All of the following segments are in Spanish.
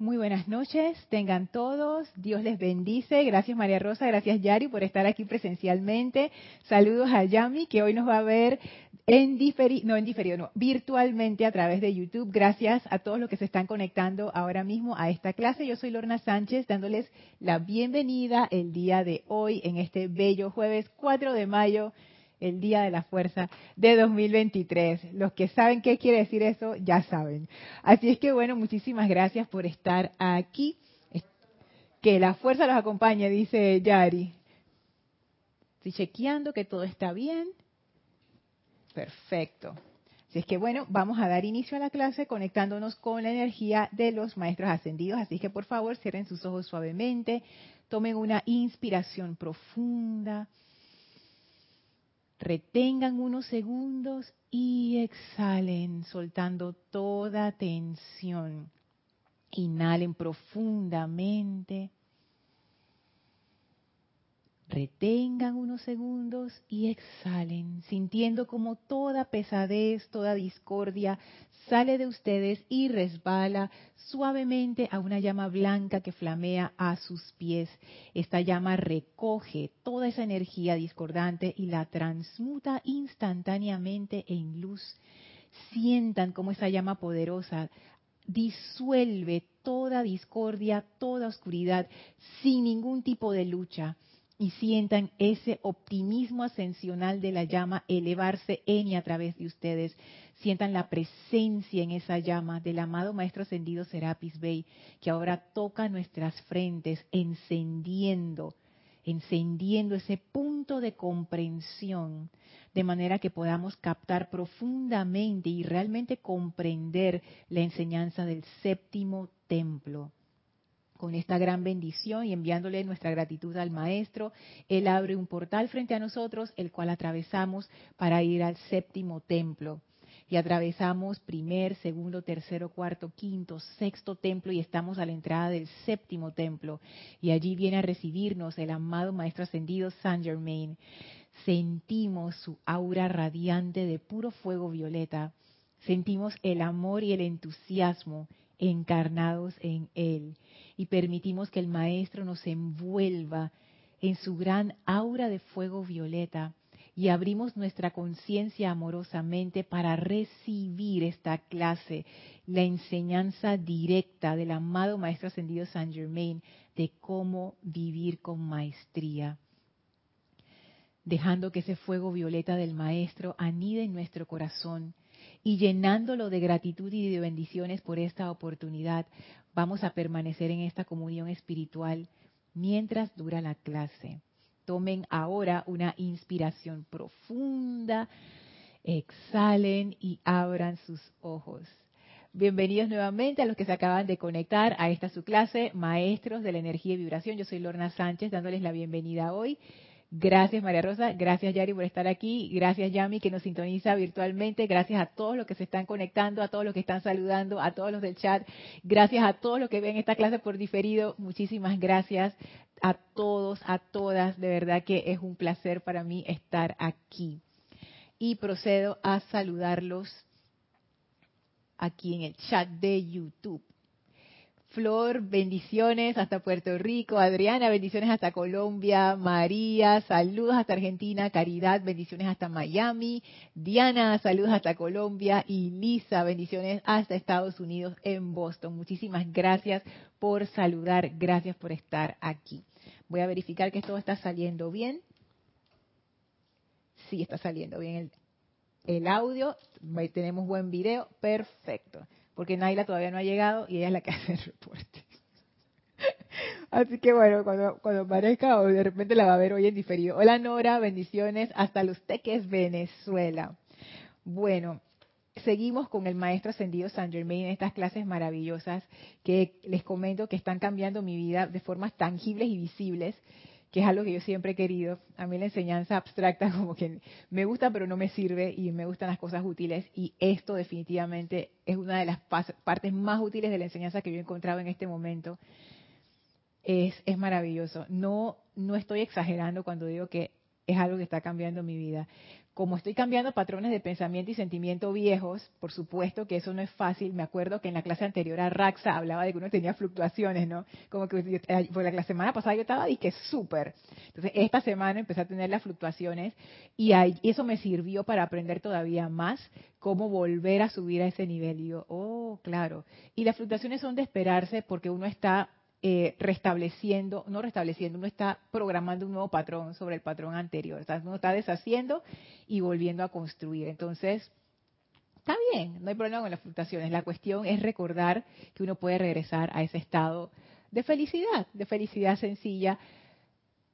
Muy buenas noches, tengan todos, Dios les bendice, gracias María Rosa, gracias Yari por estar aquí presencialmente, saludos a Yami que hoy nos va a ver en diferido, no en diferido, no, virtualmente a través de YouTube, gracias a todos los que se están conectando ahora mismo a esta clase, yo soy Lorna Sánchez dándoles la bienvenida el día de hoy en este bello jueves 4 de mayo el Día de la Fuerza de 2023. Los que saben qué quiere decir eso, ya saben. Así es que bueno, muchísimas gracias por estar aquí. Que la fuerza los acompañe, dice Yari. Estoy chequeando que todo está bien. Perfecto. Así es que bueno, vamos a dar inicio a la clase conectándonos con la energía de los maestros ascendidos. Así que por favor cierren sus ojos suavemente, tomen una inspiración profunda Retengan unos segundos y exhalen, soltando toda tensión. Inhalen profundamente. Retengan unos segundos y exhalen, sintiendo como toda pesadez, toda discordia sale de ustedes y resbala suavemente a una llama blanca que flamea a sus pies. Esta llama recoge toda esa energía discordante y la transmuta instantáneamente en luz. Sientan como esa llama poderosa disuelve toda discordia, toda oscuridad, sin ningún tipo de lucha y sientan ese optimismo ascensional de la llama elevarse en y a través de ustedes. Sientan la presencia en esa llama del amado Maestro Ascendido Serapis Bey, que ahora toca nuestras frentes, encendiendo, encendiendo ese punto de comprensión, de manera que podamos captar profundamente y realmente comprender la enseñanza del séptimo templo con esta gran bendición y enviándole nuestra gratitud al Maestro, Él abre un portal frente a nosotros, el cual atravesamos para ir al séptimo templo. Y atravesamos primer, segundo, tercero, cuarto, quinto, sexto templo y estamos a la entrada del séptimo templo. Y allí viene a recibirnos el amado Maestro Ascendido Saint Germain. Sentimos su aura radiante de puro fuego violeta. Sentimos el amor y el entusiasmo encarnados en Él y permitimos que el Maestro nos envuelva en su gran aura de fuego violeta y abrimos nuestra conciencia amorosamente para recibir esta clase, la enseñanza directa del amado Maestro Ascendido San Germain de cómo vivir con maestría, dejando que ese fuego violeta del Maestro anide en nuestro corazón y llenándolo de gratitud y de bendiciones por esta oportunidad, vamos a permanecer en esta comunión espiritual mientras dura la clase. Tomen ahora una inspiración profunda, exhalen y abran sus ojos. Bienvenidos nuevamente a los que se acaban de conectar a esta su clase, Maestros de la Energía y Vibración. Yo soy Lorna Sánchez dándoles la bienvenida hoy Gracias María Rosa, gracias Yari por estar aquí, gracias Yami que nos sintoniza virtualmente, gracias a todos los que se están conectando, a todos los que están saludando, a todos los del chat, gracias a todos los que ven esta clase por diferido, muchísimas gracias a todos, a todas, de verdad que es un placer para mí estar aquí. Y procedo a saludarlos aquí en el chat de YouTube. Flor, bendiciones hasta Puerto Rico. Adriana, bendiciones hasta Colombia. María, saludos hasta Argentina. Caridad, bendiciones hasta Miami. Diana, saludos hasta Colombia. Y Lisa, bendiciones hasta Estados Unidos en Boston. Muchísimas gracias por saludar. Gracias por estar aquí. Voy a verificar que todo está saliendo bien. Sí, está saliendo bien el, el audio. Tenemos buen video. Perfecto porque Naila todavía no ha llegado y ella es la que hace el reporte. Así que bueno, cuando, cuando aparezca o de repente la va a ver hoy en diferido. Hola Nora, bendiciones hasta Los Teques, Venezuela. Bueno, seguimos con el maestro ascendido San Germain en estas clases maravillosas que les comento que están cambiando mi vida de formas tangibles y visibles que es algo que yo siempre he querido. A mí la enseñanza abstracta como que me gusta pero no me sirve y me gustan las cosas útiles y esto definitivamente es una de las partes más útiles de la enseñanza que yo he encontrado en este momento. Es, es maravilloso. No, no estoy exagerando cuando digo que es algo que está cambiando mi vida. Como estoy cambiando patrones de pensamiento y sentimiento viejos, por supuesto que eso no es fácil. Me acuerdo que en la clase anterior a Raxa hablaba de que uno tenía fluctuaciones, ¿no? Como que por la, semana pasada yo estaba y que súper. Entonces, esta semana empecé a tener las fluctuaciones y eso me sirvió para aprender todavía más cómo volver a subir a ese nivel. Y yo, oh, claro. Y las fluctuaciones son de esperarse porque uno está eh, restableciendo, no restableciendo, uno está programando un nuevo patrón sobre el patrón anterior. uno está deshaciendo y volviendo a construir. Entonces, está bien, no hay problema con las fluctuaciones. La cuestión es recordar que uno puede regresar a ese estado de felicidad, de felicidad sencilla,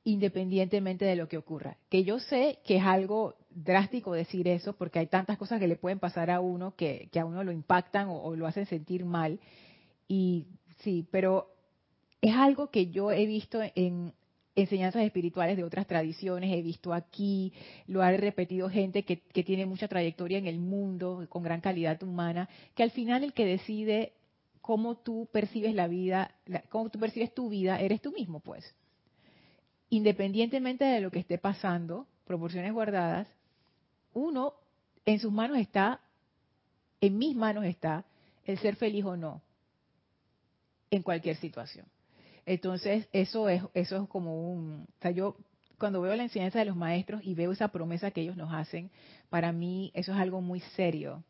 independientemente de lo que ocurra. Que yo sé que es algo drástico decir eso, porque hay tantas cosas que le pueden pasar a uno que, a uno lo impactan o, lo hacen sentir mal. Y sí, pero es algo que yo he visto en enseñanzas espirituales de otras tradiciones, he visto aquí, lo ha repetido gente que, tiene mucha trayectoria en el mundo, con gran calidad humana, que al final el que decide cómo tú percibes la vida, cómo tú percibes tu vida, eres tú mismo, pues. Independientemente de lo que esté pasando, proporciones guardadas, uno en sus manos está, en mis manos está, el ser feliz o no, en cualquier situación. Entonces, eso es, eso es como un, o sea, yo cuando veo la enseñanza de los maestros y veo esa promesa que ellos nos hacen, para mí eso es algo muy serio.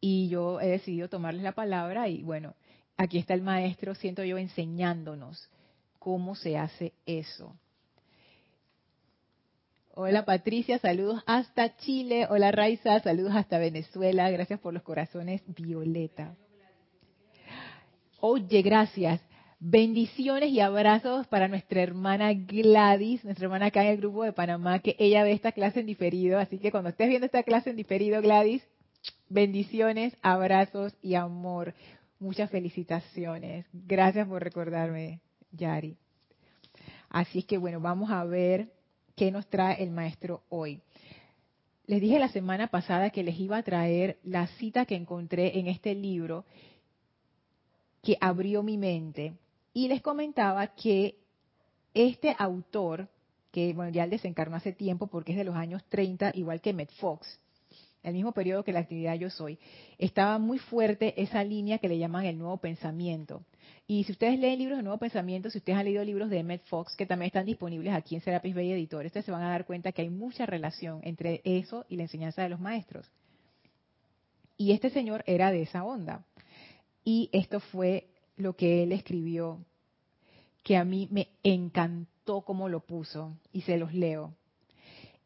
Y yo he decidido tomarles la palabra y bueno, aquí está el maestro, siento yo, enseñándonos cómo se hace eso. Hola Patricia, saludos hasta Chile. Hola Raiza, saludos hasta Venezuela. Gracias por los corazones violeta. Oye, gracias. Bendiciones y abrazos para nuestra hermana Gladys, nuestra hermana acá en el grupo de Panamá, que ella ve esta clase en diferido. Así que cuando estés viendo esta clase en diferido, Gladys, bendiciones, abrazos y amor. Muchas felicitaciones. Gracias por recordarme, Yari. Así es que bueno, vamos a ver qué nos trae el maestro hoy. Les dije la semana pasada que les iba a traer la cita que encontré en este libro que abrió mi mente y les comentaba que este autor, que bueno, ya desencarnó hace tiempo porque es de los años 30, igual que Met Fox, el mismo periodo que la actividad Yo Soy, estaba muy fuerte esa línea que le llaman el nuevo pensamiento. Y si ustedes leen libros de nuevo pensamiento, si ustedes han leído libros de Emmett Fox, que también están disponibles aquí en Serapis Bay Editores, ustedes se van a dar cuenta que hay mucha relación entre eso y la enseñanza de los maestros. Y este señor era de esa onda. Y esto fue lo que él escribió, que a mí me encantó como lo puso, y se los leo.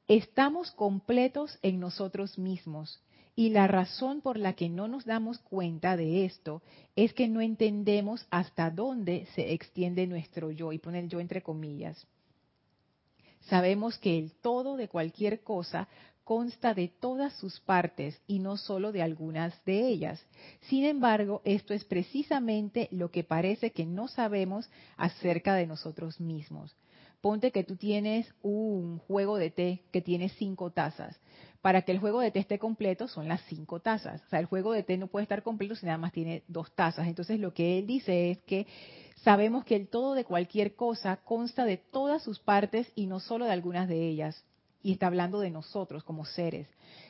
Estamos completos en nosotros mismos, y la razón por la que no nos damos cuenta de esto es que no entendemos hasta dónde se extiende nuestro yo, y pone el yo entre comillas. Sabemos que el todo de cualquier cosa consta de todas sus partes y no solo de algunas de ellas. Sin embargo, esto es precisamente lo que parece que no sabemos acerca de nosotros mismos. Ponte que tú tienes un juego de té que tiene cinco tazas. Para que el juego de té esté completo son las cinco tazas. O sea, el juego de té no puede estar completo si nada más tiene dos tazas. Entonces lo que él dice es que sabemos que el todo de cualquier cosa consta de todas sus partes y no solo de algunas de ellas y está hablando de nosotros como seres.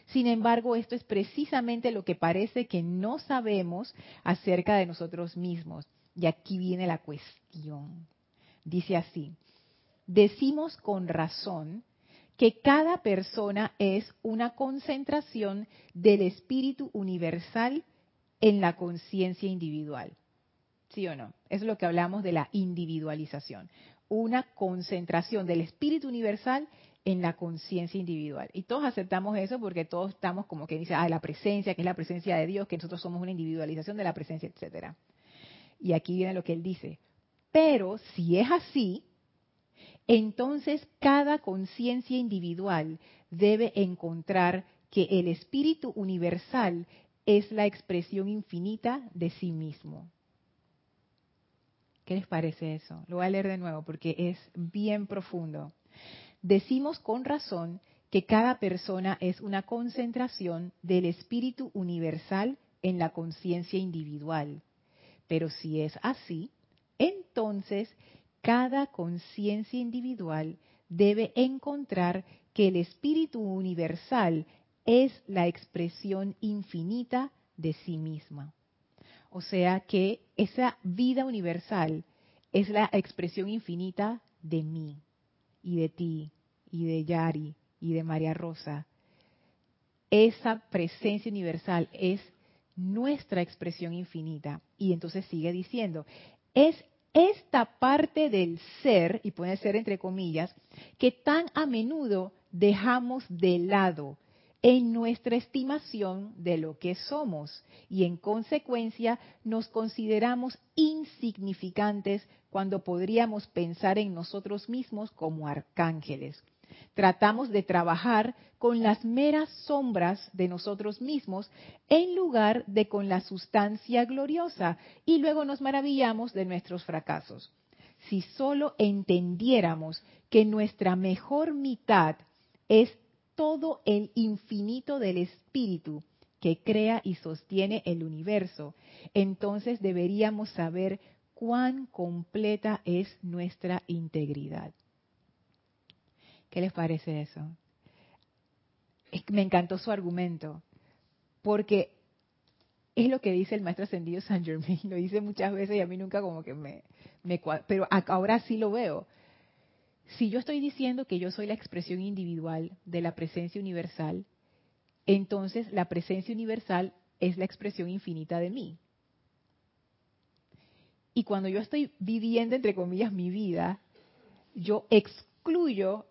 Sin embargo, esto es precisamente lo que parece que no sabemos acerca de nosotros mismos. Y aquí viene la cuestión. Dice así, decimos con razón que cada persona es una concentración del espíritu universal en la conciencia individual. ¿Sí o no? Es lo que hablamos de la individualización. Una concentración del espíritu universal en la conciencia individual. Y todos aceptamos eso porque todos estamos como que dice, ah, la presencia, que es la presencia de Dios, que nosotros somos una individualización de la presencia, etcétera. Y aquí viene lo que él dice. Pero si es así, entonces cada conciencia individual debe encontrar que el espíritu universal es la expresión infinita de sí mismo. ¿Qué les parece eso? Lo voy a leer de nuevo porque es bien profundo decimos con razón que cada persona es una concentración del espíritu universal en la conciencia individual. Pero si es así, entonces cada conciencia individual debe encontrar que el espíritu universal es la expresión infinita de sí misma. O sea que esa vida universal es la expresión infinita de mí y de ti y de Yari y de María Rosa. Esa presencia universal es nuestra expresión infinita. Y entonces sigue diciendo, es esta parte del ser, y puede ser entre comillas, que tan a menudo dejamos de lado en nuestra estimación de lo que somos y en consecuencia nos consideramos insignificantes cuando podríamos pensar en nosotros mismos como arcángeles. Tratamos de trabajar con las meras sombras de nosotros mismos en lugar de con la sustancia gloriosa y luego nos maravillamos de nuestros fracasos. Si solo entendiéramos que nuestra mejor mitad es todo el infinito del espíritu que crea y sostiene el universo, entonces deberíamos saber cuán completa es nuestra integridad. ¿Qué les parece eso? Me encantó su argumento, porque es lo que dice el maestro ascendido San Germain, lo dice muchas veces y a mí nunca como que me, me pero ahora sí lo veo si yo estoy diciendo que yo soy la expresión individual de la presencia universal, entonces la presencia universal es la expresión infinita de mí. Y cuando yo estoy viviendo, entre comillas, mi vida, yo excluyo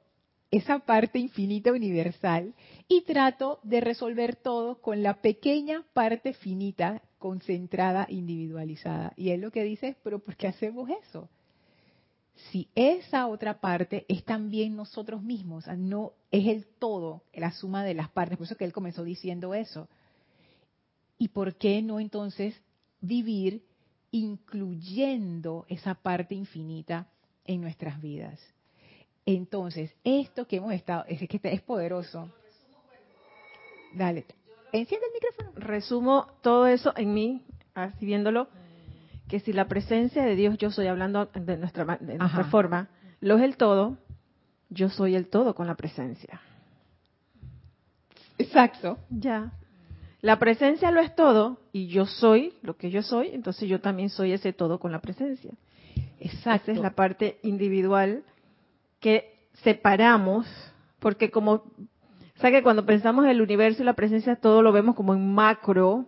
esa parte infinita universal y trato de resolver todo con la pequeña parte finita, concentrada, individualizada. Y él lo que dice pero ¿por qué hacemos eso? Si esa otra parte es también nosotros mismos, no es el todo, la suma de las partes, por eso que él comenzó diciendo eso. ¿Y por qué no entonces vivir incluyendo esa parte infinita en nuestras vidas? Entonces, esto que hemos estado, es que es poderoso. Dale, enciende el micrófono. Resumo todo eso en mí, así viéndolo que si la presencia de Dios, yo soy hablando de nuestra, de nuestra forma, lo es el todo, yo soy el todo con la presencia. Exacto. Ya. La presencia lo es todo y yo soy lo que yo soy, entonces yo también soy ese todo con la presencia. Exacto. Esa es la parte individual que separamos, porque como, o sea que cuando pensamos en el universo y la presencia, todo lo vemos como en macro,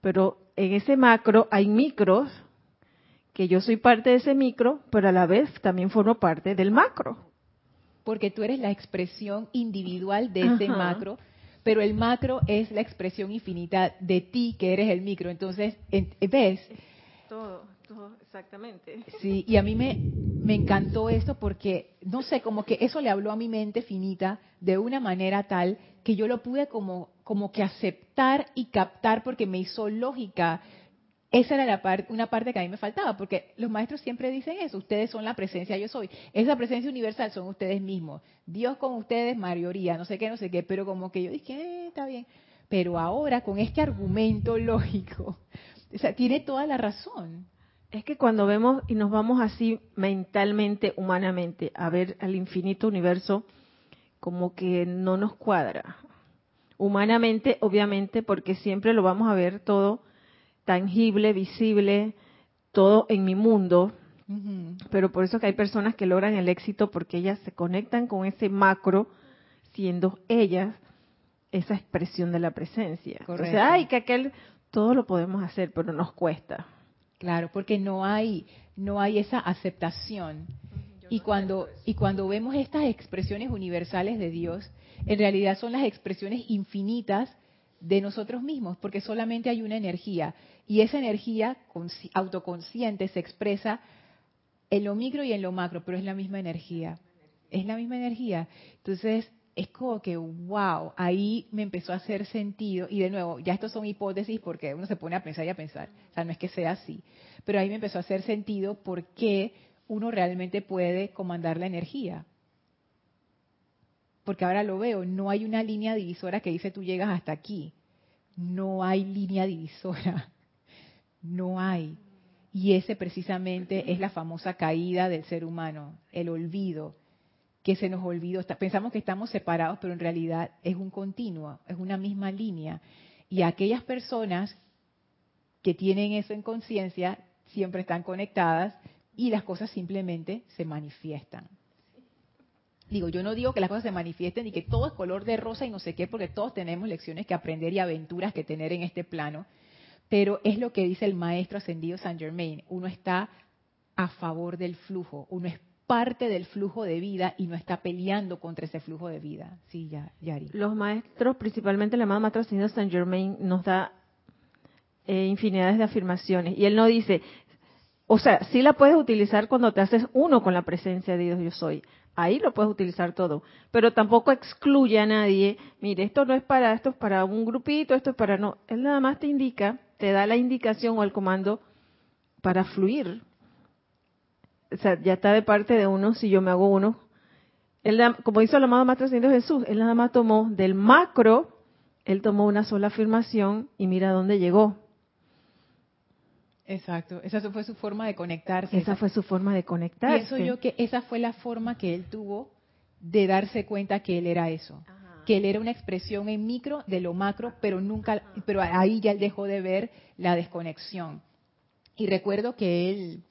pero en ese macro hay micros, que yo soy parte de ese micro, pero a la vez también formo parte del macro. Porque tú eres la expresión individual de ese macro, pero el macro es la expresión infinita de ti, que eres el micro. Entonces, ¿ves? Todo, todo, exactamente. Sí, y a mí me, me encantó esto porque, no sé, como que eso le habló a mi mente finita de una manera tal que yo lo pude como como que aceptar y captar porque me hizo lógica. Esa era la parte, una parte que a mí me faltaba, porque los maestros siempre dicen eso, ustedes son la presencia, yo soy. Esa presencia universal son ustedes mismos. Dios con ustedes, mayoría, no sé qué, no sé qué, pero como que yo dije, eh, está bien. Pero ahora, con este argumento lógico, o sea, tiene toda la razón. Es que cuando vemos y nos vamos así mentalmente, humanamente, a ver al infinito universo, como que no nos cuadra humanamente, obviamente, porque siempre lo vamos a ver todo tangible, visible, todo en mi mundo. Pero por eso que hay personas que logran el éxito porque ellas se conectan con ese macro, siendo ellas esa expresión de la presencia. O sea, ay, que aquel, todo lo podemos hacer, pero nos cuesta. Claro, porque no hay, no hay esa aceptación. Y cuando, y cuando vemos estas expresiones universales de Dios, en realidad son las expresiones infinitas de nosotros mismos, porque solamente hay una energía y esa energía autoconsciente se expresa en lo micro y en lo macro, pero es la misma energía. Es la misma energía. Entonces, es como que, wow, ahí me empezó a hacer sentido. Y de nuevo, ya estos son hipótesis porque uno se pone a pensar y a pensar. O sea, no es que sea así. Pero ahí me empezó a hacer sentido por qué uno realmente puede comandar la energía porque ahora lo veo, no hay una línea divisora que dice tú llegas hasta aquí. No hay línea divisora. No hay. Y ese precisamente es la famosa caída del ser humano, el olvido. que se nos olvidó. Pensamos que estamos separados, pero en realidad es un continuo, es una misma línea. Y aquellas personas que tienen eso en conciencia siempre están conectadas y las cosas simplemente se manifiestan. Digo, yo no digo que las cosas se manifiesten y que todo es color de rosa y no sé qué, porque todos tenemos lecciones que aprender y aventuras que tener en este plano, pero es lo que dice el maestro ascendido Saint Germain. Uno está a favor del flujo, uno es parte del flujo de vida y no está peleando contra ese flujo de vida. Sí, ya, Yari. Los maestros, principalmente amado maestro ascendido Saint Germain, nos da eh, infinidades de afirmaciones. Y él no dice, o sea, sí la puedes utilizar cuando te haces uno con la presencia de Dios yo soy. Ahí lo puedes utilizar todo. Pero tampoco excluye a nadie, mire, esto no es para, esto es para un grupito, esto es para no. Él nada más te indica, te da la indicación o el comando para fluir. O sea, ya está de parte de uno si yo me hago uno. Él, como hizo el amado Maestro Señor Jesús, él nada más tomó del macro, él tomó una sola afirmación y mira dónde llegó. Exacto, esa fue su forma de conectarse. Esa fue su forma de conectarse. Pienso yo que esa fue la forma que él tuvo de darse cuenta que él era eso, que él era una expresión en micro de lo macro, pero nunca, pero ahí ya él dejó de ver la desconexión. Y recuerdo que él,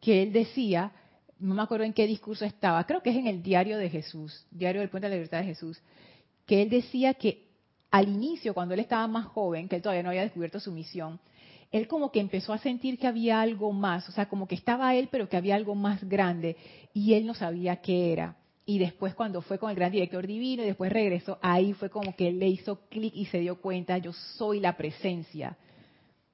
que él decía, no me acuerdo en qué discurso estaba, creo que es en el diario de Jesús, diario del Puente de la Libertad de Jesús, que él decía que al inicio, cuando él estaba más joven, que él todavía no había descubierto su misión, él como que empezó a sentir que había algo más, o sea, como que estaba él, pero que había algo más grande, y él no sabía qué era. Y después cuando fue con el gran director divino y después regresó, ahí fue como que le hizo clic y se dio cuenta, yo soy la presencia,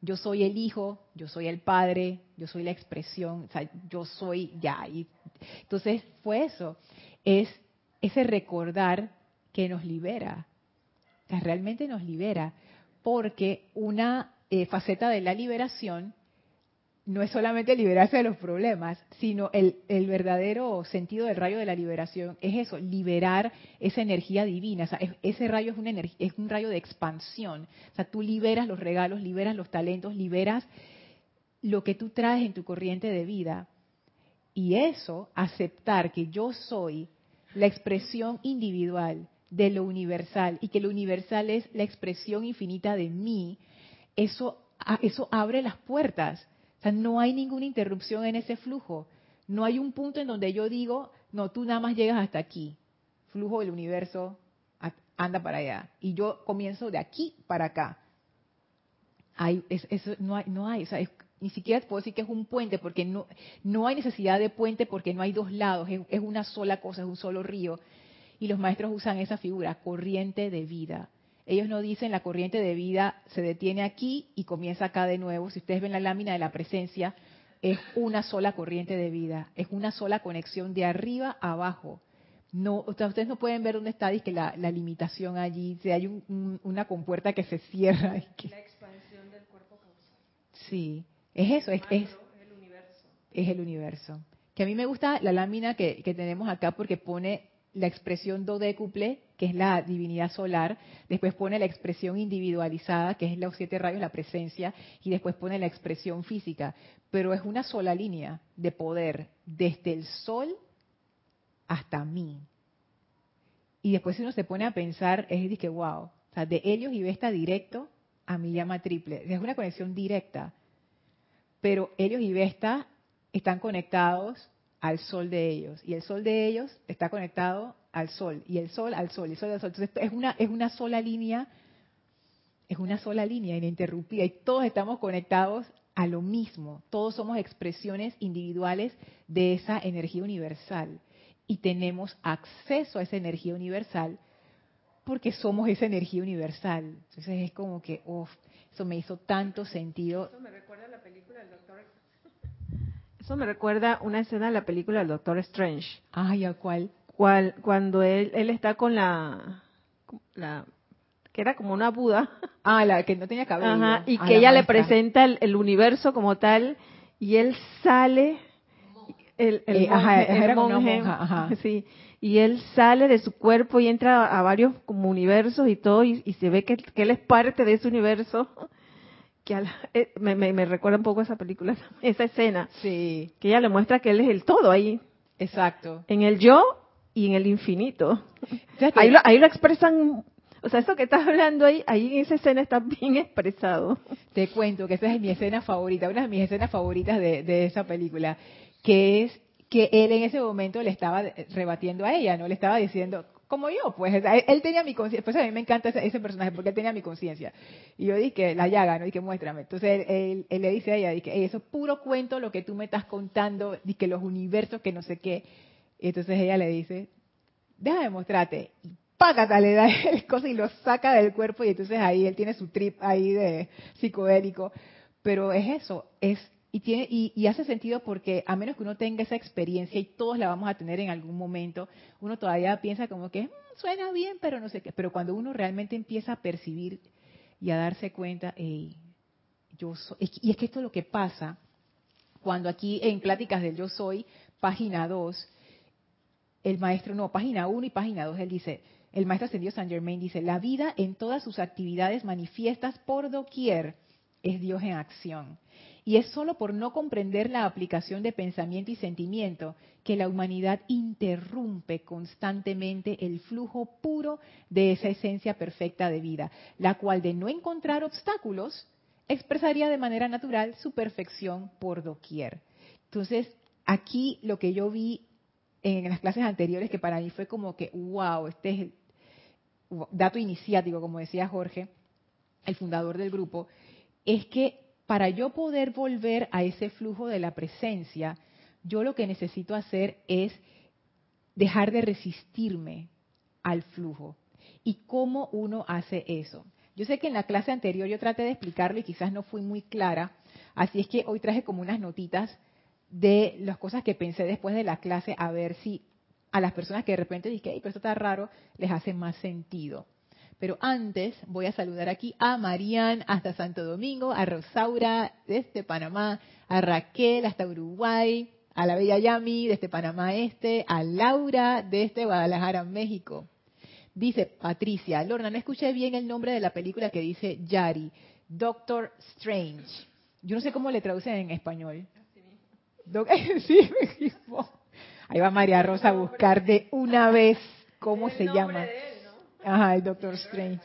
yo soy el hijo, yo soy el padre, yo soy la expresión, o sea, yo soy ya. Y, entonces fue eso, es ese recordar que nos libera, que realmente nos libera, porque una eh, faceta de la liberación no es solamente liberarse de los problemas, sino el, verdadero sentido del rayo de la liberación es eso, liberar esa energía divina. Ese rayo es, una es un rayo de expansión. O sea, tú liberas los regalos, liberas los talentos, liberas lo que tú traes en tu corriente de vida. Y eso, aceptar que yo soy la expresión individual de lo universal y que lo universal es la expresión infinita de mí, eso, eso abre las puertas. O sea, no hay ninguna interrupción en ese flujo. No hay un punto en donde yo digo, no, tú nada más llegas hasta aquí. Flujo del universo anda para allá. Y yo comienzo de aquí para acá. Hay, eso no hay, no hay sea, ni siquiera puedo decir que es un puente, porque no, no hay necesidad de puente porque no hay dos lados, es, es una sola cosa, es un solo río. Y los maestros usan esa figura, corriente de vida. Ellos no dicen la corriente de vida se detiene aquí y comienza acá de nuevo. Si ustedes ven la lámina de la presencia, es una sola corriente de vida, es una sola conexión de arriba a abajo. No, ustedes no pueden ver dónde está que la, limitación allí, si hay una compuerta que se cierra. La expansión del cuerpo causal. Sí, es eso, es, es, el universo. Es el universo. Que a mí me gusta la lámina que, que tenemos acá porque pone la expresión dodécuple, que es la divinidad solar, después pone la expresión individualizada, que es los siete rayos, la presencia, y después pone la expresión física. Pero es una sola línea de poder, desde el sol hasta mí. Y después si uno se pone a pensar, es de que, wow, o sea, de Helios y Vesta directo a mi llama triple. Es una conexión directa. Pero Helios y Vesta están conectados al sol de ellos. Y el sol de ellos está conectado al sol. Y el sol al sol. Y el sol al sol. Entonces es una, es una sola línea. Es una sola línea ininterrumpida. Y todos estamos conectados a lo mismo. Todos somos expresiones individuales de esa energía universal. Y tenemos acceso a esa energía universal porque somos esa energía universal. Entonces es como que, uff, eso me hizo tanto sentido. Eso me recuerda a la película del doctor eso me recuerda una escena de la película del Doctor Strange. Ay, ¿a cuál? cuál cuando él, él está con la, la que era como una Buda. Ah, la que no tenía cabello. Ajá, y que ella le presenta el, universo como tal y él sale el, el, eh, ajá, era monje, una monja, ajá. sí, y él sale de su cuerpo y entra a varios como universos y todo y, y se ve que, que, él es parte de ese universo eh, me, me, recuerda un poco esa película, esa escena. Sí. Que ella le muestra que él es el todo ahí. Exacto. En el yo y en el infinito. Ahí lo, ahí lo expresan o sea, eso que estás hablando ahí, ahí en esa escena está bien expresado. Te cuento que esa es mi escena favorita, una de mis escenas favoritas de, de esa película, que es que él en ese momento le estaba rebatiendo a ella, ¿no? Le estaba diciendo, como yo, pues, él tenía mi conciencia, pues a mí me encanta ese, personaje porque él tenía mi conciencia. Y yo dije, la llaga, ¿no? Dije, muéstrame. Entonces él, le dice a ella, dije, eso es puro cuento lo que tú me estás contando, que los universos, que no sé qué. Y entonces ella le dice, déjame mostrarte págata, le da el cosa y lo saca del cuerpo y entonces ahí él tiene su trip ahí de psicodélico. Pero es eso, es y tiene y, hace sentido porque a menos que uno tenga esa experiencia y todos la vamos a tener en algún momento, uno todavía piensa como que mm, suena bien, pero no sé qué. Pero cuando uno realmente empieza a percibir y a darse cuenta, yo soy, y es que esto es lo que pasa cuando aquí en Pláticas del Yo Soy, página 2, el maestro, no, página 1 y página 2, él dice, el maestro ascendido Saint Germain dice, la vida en todas sus actividades manifiestas por doquier es Dios en acción. Y es solo por no comprender la aplicación de pensamiento y sentimiento que la humanidad interrumpe constantemente el flujo puro de esa esencia perfecta de vida, la cual de no encontrar obstáculos expresaría de manera natural su perfección por doquier. Entonces, aquí lo que yo vi en las clases anteriores, que para mí fue como que, wow, este es el dato iniciático, como decía Jorge, el fundador del grupo, es que para yo poder volver a ese flujo de la presencia, yo lo que necesito hacer es dejar de resistirme al flujo. ¿Y cómo uno hace eso? Yo sé que en la clase anterior yo traté de explicarlo y quizás no fui muy clara, así es que hoy traje como unas notitas de las cosas que pensé después de la clase a ver si a las personas que de repente dicen, pero esto está raro, les hace más sentido. Pero antes voy a saludar aquí a Marían hasta Santo Domingo, a Rosaura desde Panamá, a Raquel hasta Uruguay, a la Bella Yami desde Panamá Este, a Laura desde Guadalajara, México. Dice Patricia, Lorna, no escuché bien el nombre de la película que dice Yari, Doctor Strange. Yo no sé cómo le traducen en español. sí, Ahí va María Rosa a buscar de una vez cómo se llama. Ajá, el Doctor Strange.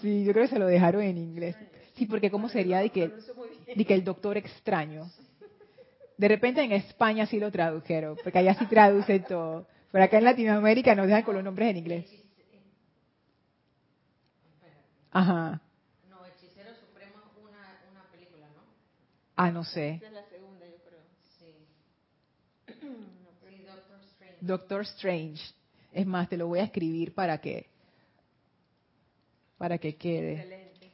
Sí, yo creo que se lo dejaron en inglés. Sí, porque cómo sería de que, de que el Doctor Extraño. De repente en España sí lo tradujeron, porque allá sí traduce todo. Pero acá en Latinoamérica nos dejan con los nombres en inglés. Ajá. No, Hechicero Supremo es una, una película, ¿no? Ah, no sé. Doctor Strange. Es más, te lo voy a escribir para que para que quede. Excelente.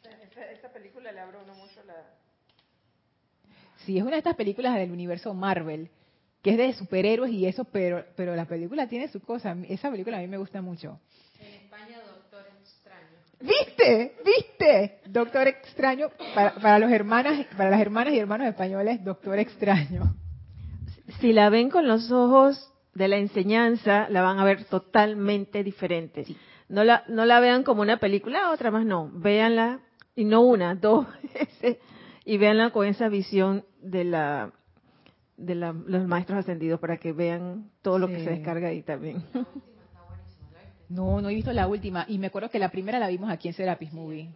Esa, película le abrió mucho la... Sí, es una de estas películas del universo Marvel, que es de superhéroes y eso, pero pero la película tiene su cosa. Esa película a mí me gusta mucho. En España, Doctor Extraño. ¿Viste? ¿Viste? Doctor Extraño para, para los hermanas, para las hermanas y hermanos españoles, Doctor Extraño. Si la ven con los ojos de la enseñanza la van a ver totalmente diferente. No, la, no la vean como una película, otra más no. Véanla, y no una, dos veces, y véanla con esa visión de la de la, los maestros ascendidos para que vean todo lo que se descarga ahí también. No, no he visto la última. Y me acuerdo que la primera la vimos aquí en Serapis Movie.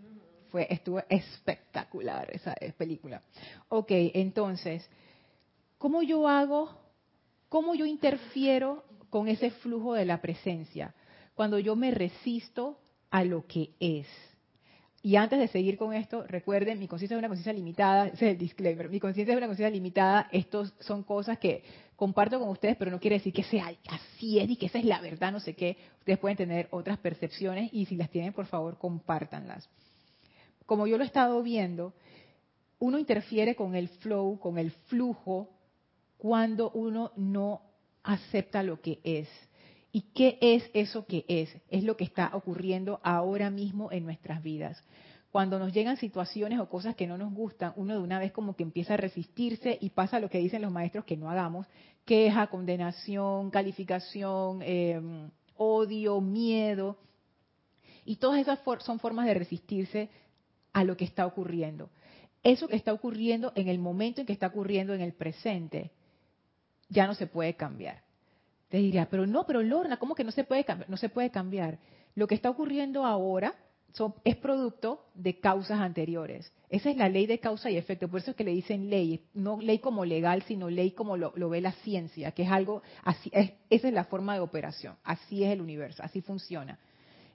Fue, estuvo espectacular esa película. Ok, entonces, ¿cómo yo hago ¿Cómo yo interfiero con ese flujo de la presencia? Cuando yo me resisto a lo que es. Y antes de seguir con esto, recuerden, mi conciencia es una conciencia limitada, ese es el disclaimer, mi conciencia es una conciencia limitada, estos son cosas que comparto con ustedes, pero no quiere decir que sea así es y que esa es la verdad, no sé qué. Ustedes pueden tener otras percepciones y si las tienen, por favor, compártanlas. Como yo lo he estado viendo, uno interfiere con el flow, con el flujo cuando uno no acepta lo que es. ¿Y qué es eso que es? Es lo que está ocurriendo ahora mismo en nuestras vidas. Cuando nos llegan situaciones o cosas que no nos gustan, uno de una vez como que empieza a resistirse y pasa lo que dicen los maestros que no hagamos, queja, condenación, calificación, em, odio, miedo. Y todas esas son formas de resistirse a lo que está ocurriendo. Eso que está ocurriendo en el momento en que está ocurriendo en el presente ya no se puede cambiar. Te diría, pero no, pero Lorna, ¿cómo que no se puede cambiar? No se puede cambiar. Lo que está ocurriendo ahora es producto de causas anteriores. Esa es la ley de causa y efecto. Por eso es que le dicen ley, no ley como legal, sino ley como lo, ve la ciencia, que es algo así. esa es la forma de operación. Así es el universo, así funciona.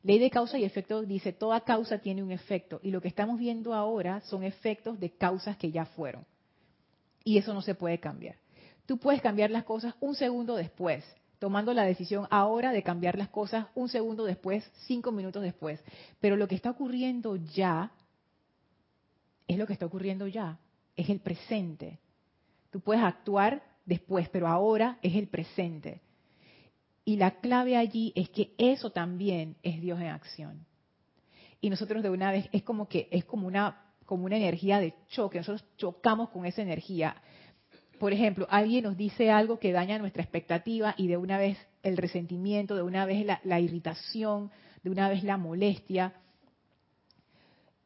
Ley de causa y efecto dice toda causa tiene un efecto y lo que estamos viendo ahora son efectos de causas que ya fueron. Y eso no se puede cambiar. Tú puedes cambiar las cosas un segundo después, tomando la decisión ahora de cambiar las cosas un segundo después, cinco minutos después. Pero lo que está ocurriendo ya es lo que está ocurriendo ya, es el presente. Tú puedes actuar después, pero ahora es el presente. Y la clave allí es que eso también es Dios en acción. Y nosotros de una vez es como que es como una como una energía de choque, nosotros chocamos con esa energía por ejemplo, alguien nos dice algo que daña nuestra expectativa y de una vez el resentimiento, de una vez la, irritación, de una vez la molestia.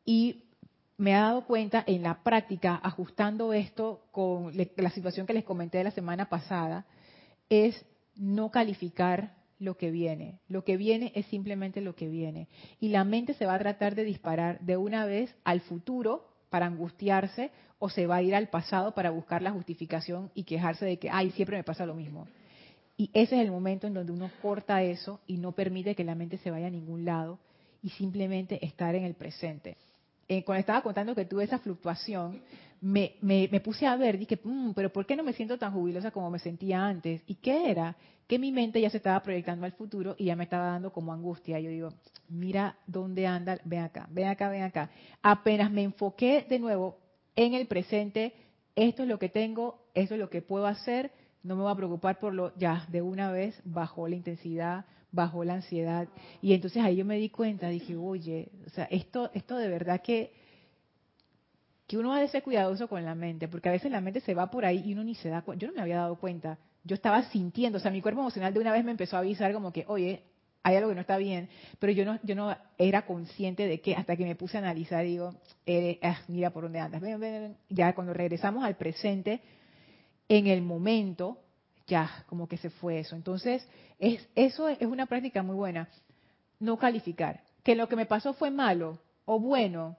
Y me he dado cuenta en la práctica, ajustando esto con la situación que les comenté la semana pasada, es no calificar lo que viene. Lo que viene es simplemente lo que viene. Y la mente se va a tratar de disparar de una vez al futuro para angustiarse o se va a ir al pasado para buscar la justificación y quejarse de que, ay, siempre me pasa lo mismo. Y ese es el momento en donde uno corta eso y no permite que la mente se vaya a ningún lado y simplemente estar en el presente. Eh, cuando estaba contando que tuve esa fluctuación, me, me, puse a ver, dije, mm, pero ¿por qué no me siento tan jubilosa como me sentía antes? ¿Y qué era? Que mi mente ya se estaba proyectando al futuro y ya me estaba dando como angustia. Yo digo, mira dónde anda, ven acá, ven acá, ven acá. Apenas me enfoqué de nuevo en el presente, esto es lo que tengo, esto es lo que puedo hacer, no me voy a preocupar por lo, ya, de una vez bajó la intensidad, bajó la ansiedad. Y entonces ahí yo me di cuenta, dije, oye, o sea, esto, esto de verdad que que uno ha de ser cuidadoso con la mente, porque a veces la mente se va por ahí y uno ni se da cuenta. Yo no me había dado cuenta. Yo estaba sintiendo, o sea, mi cuerpo emocional de una vez me empezó a avisar como que, oye, hay algo que no está bien, pero yo no, yo no era consciente de que hasta que me puse a analizar, digo, ah, mira por dónde andas. Ya cuando regresamos al presente, en el momento, ya como que se fue eso. Entonces, es, eso es una práctica muy buena. No calificar. Que lo que me pasó fue malo o bueno,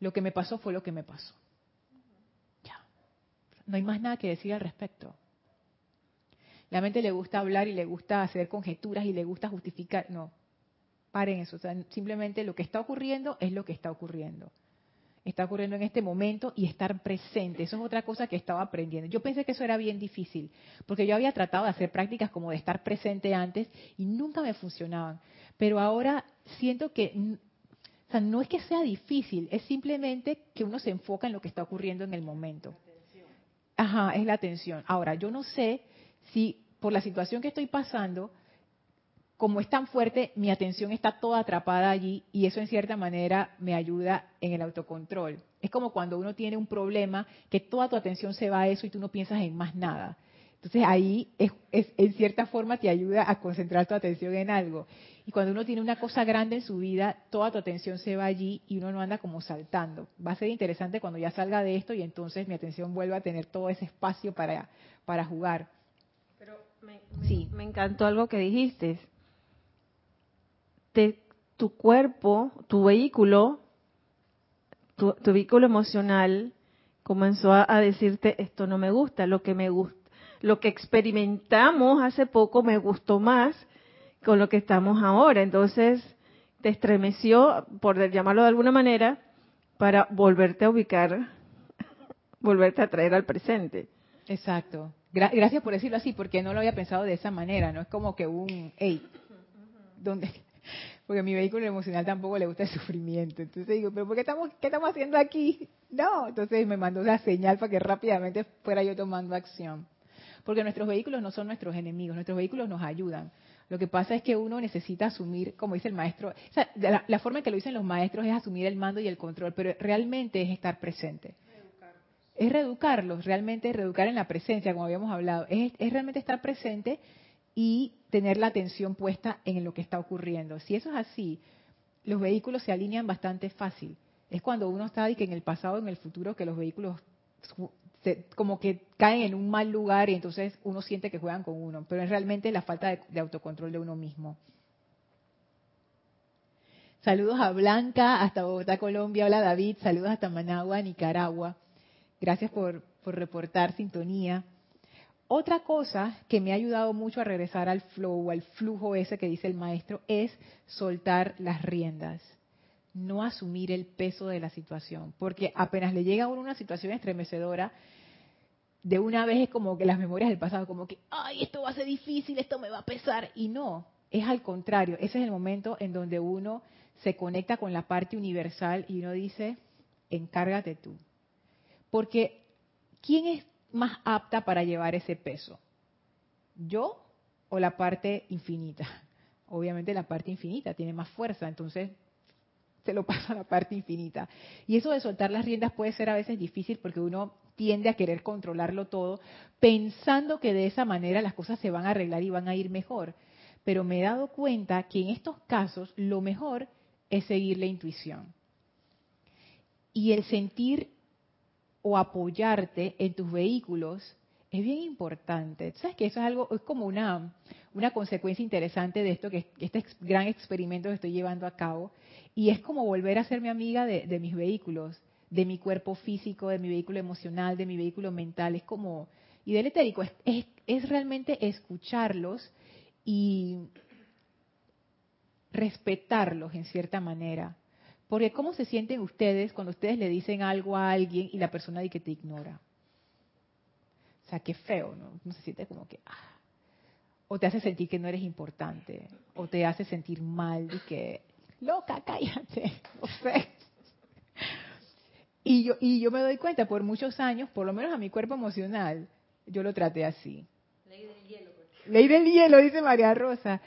lo que me pasó fue lo que me pasó. Ya. No hay más nada que decir al respecto. La mente le gusta hablar y le gusta hacer conjeturas y le gusta justificar. No, paren eso. simplemente lo que está ocurriendo es lo que está ocurriendo. Está ocurriendo en este momento y estar presente. Eso es otra cosa que estaba aprendiendo. Yo pensé que eso era bien difícil, porque yo había tratado de hacer prácticas como de estar presente antes y nunca me funcionaban. Pero ahora siento que o sea, no es que sea difícil, es simplemente que uno se enfoca en lo que está ocurriendo en el momento. Ajá, es la atención. Ahora, yo no sé si por la situación que estoy pasando, como es tan fuerte, mi atención está toda atrapada allí y eso en cierta manera me ayuda en el autocontrol. Es como cuando uno tiene un problema que toda tu atención se va a eso y tú no piensas en más nada. Entonces ahí es, en cierta forma te ayuda a concentrar tu atención en algo. Y cuando uno tiene una cosa grande en su vida, toda tu atención se va allí y uno no anda como saltando. Va a ser interesante cuando ya salga de esto y entonces mi atención vuelva a tener todo ese espacio para, para jugar. Me, sí. me encantó algo que dijiste. tu cuerpo, tu vehículo, tu, vehículo emocional comenzó a decirte esto no me gusta, lo que me gusta lo que experimentamos hace poco me gustó más con lo que estamos ahora. Entonces, te estremeció, por llamarlo de alguna manera, para volverte a ubicar, volverte a traer al presente. Exacto. gracias por decirlo así, porque no lo había pensado de esa manera. No es como que un, hey, ¿dónde? Porque mi vehículo emocional tampoco le gusta el sufrimiento. Entonces digo, ¿pero por qué estamos, qué estamos haciendo aquí? No. Entonces me mandó una señal para que rápidamente fuera yo tomando acción. Porque nuestros vehículos no son nuestros enemigos, nuestros vehículos nos ayudan. Lo que pasa es que uno necesita asumir, como dice el maestro, o sea, la, forma en que lo dicen los maestros es asumir el mando y el control, pero realmente es estar presente. Es reeducarlos, realmente reeducar en la presencia, como habíamos hablado. Es, es realmente estar presente y tener la atención puesta en lo que está ocurriendo. Si eso es así, los vehículos se alinean bastante fácil. Es cuando uno está que en el pasado, en el futuro, que los vehículos como que caen en un mal lugar y entonces uno siente que juegan con uno, pero es realmente la falta de, autocontrol de uno mismo. Saludos a Blanca hasta Bogotá, Colombia. Hola David. Saludos hasta Managua, Nicaragua. Gracias por, por reportar sintonía. Otra cosa que me ha ayudado mucho a regresar al flow, al flujo ese que dice el maestro, es soltar las riendas no asumir el peso de la situación, porque apenas le llega a uno una situación estremecedora, de una vez es como que las memorias del pasado, como que, ay, esto va a ser difícil, esto me va a pesar, y no, es al contrario, ese es el momento en donde uno se conecta con la parte universal y uno dice, encárgate tú. Porque, ¿quién es más apta para llevar ese peso? ¿Yo o la parte infinita? Obviamente la parte infinita tiene más fuerza, entonces se lo pasa a la parte infinita. Y eso de soltar las riendas puede ser a veces difícil porque uno tiende a querer controlarlo todo, pensando que de esa manera las cosas se van a arreglar y van a ir mejor. Pero me he dado cuenta que en estos casos lo mejor es seguir la intuición. Y el sentir o apoyarte en tus vehículos es bien importante. ¿Sabes que eso es algo, es como una, una consecuencia interesante de esto, que este gran experimento que estoy llevando a cabo? Y es como volver a ser mi amiga de, mis vehículos, de mi cuerpo físico, de mi vehículo emocional, de mi vehículo mental. Es como, y del etérico, es, es realmente escucharlos y respetarlos en cierta manera. Porque ¿cómo se sienten ustedes cuando ustedes le dicen algo a alguien y la persona dice que te ignora? O sea, qué feo, ¿no? Uno se siente como que, ah, o te hace sentir que no eres importante, o te hace sentir mal de que, loca, cállate, o sea. Y yo, y yo me doy cuenta, por muchos años, por lo menos a mi cuerpo emocional, yo lo traté así. Ley del hielo. Pues. Ley del hielo, dice María Rosa.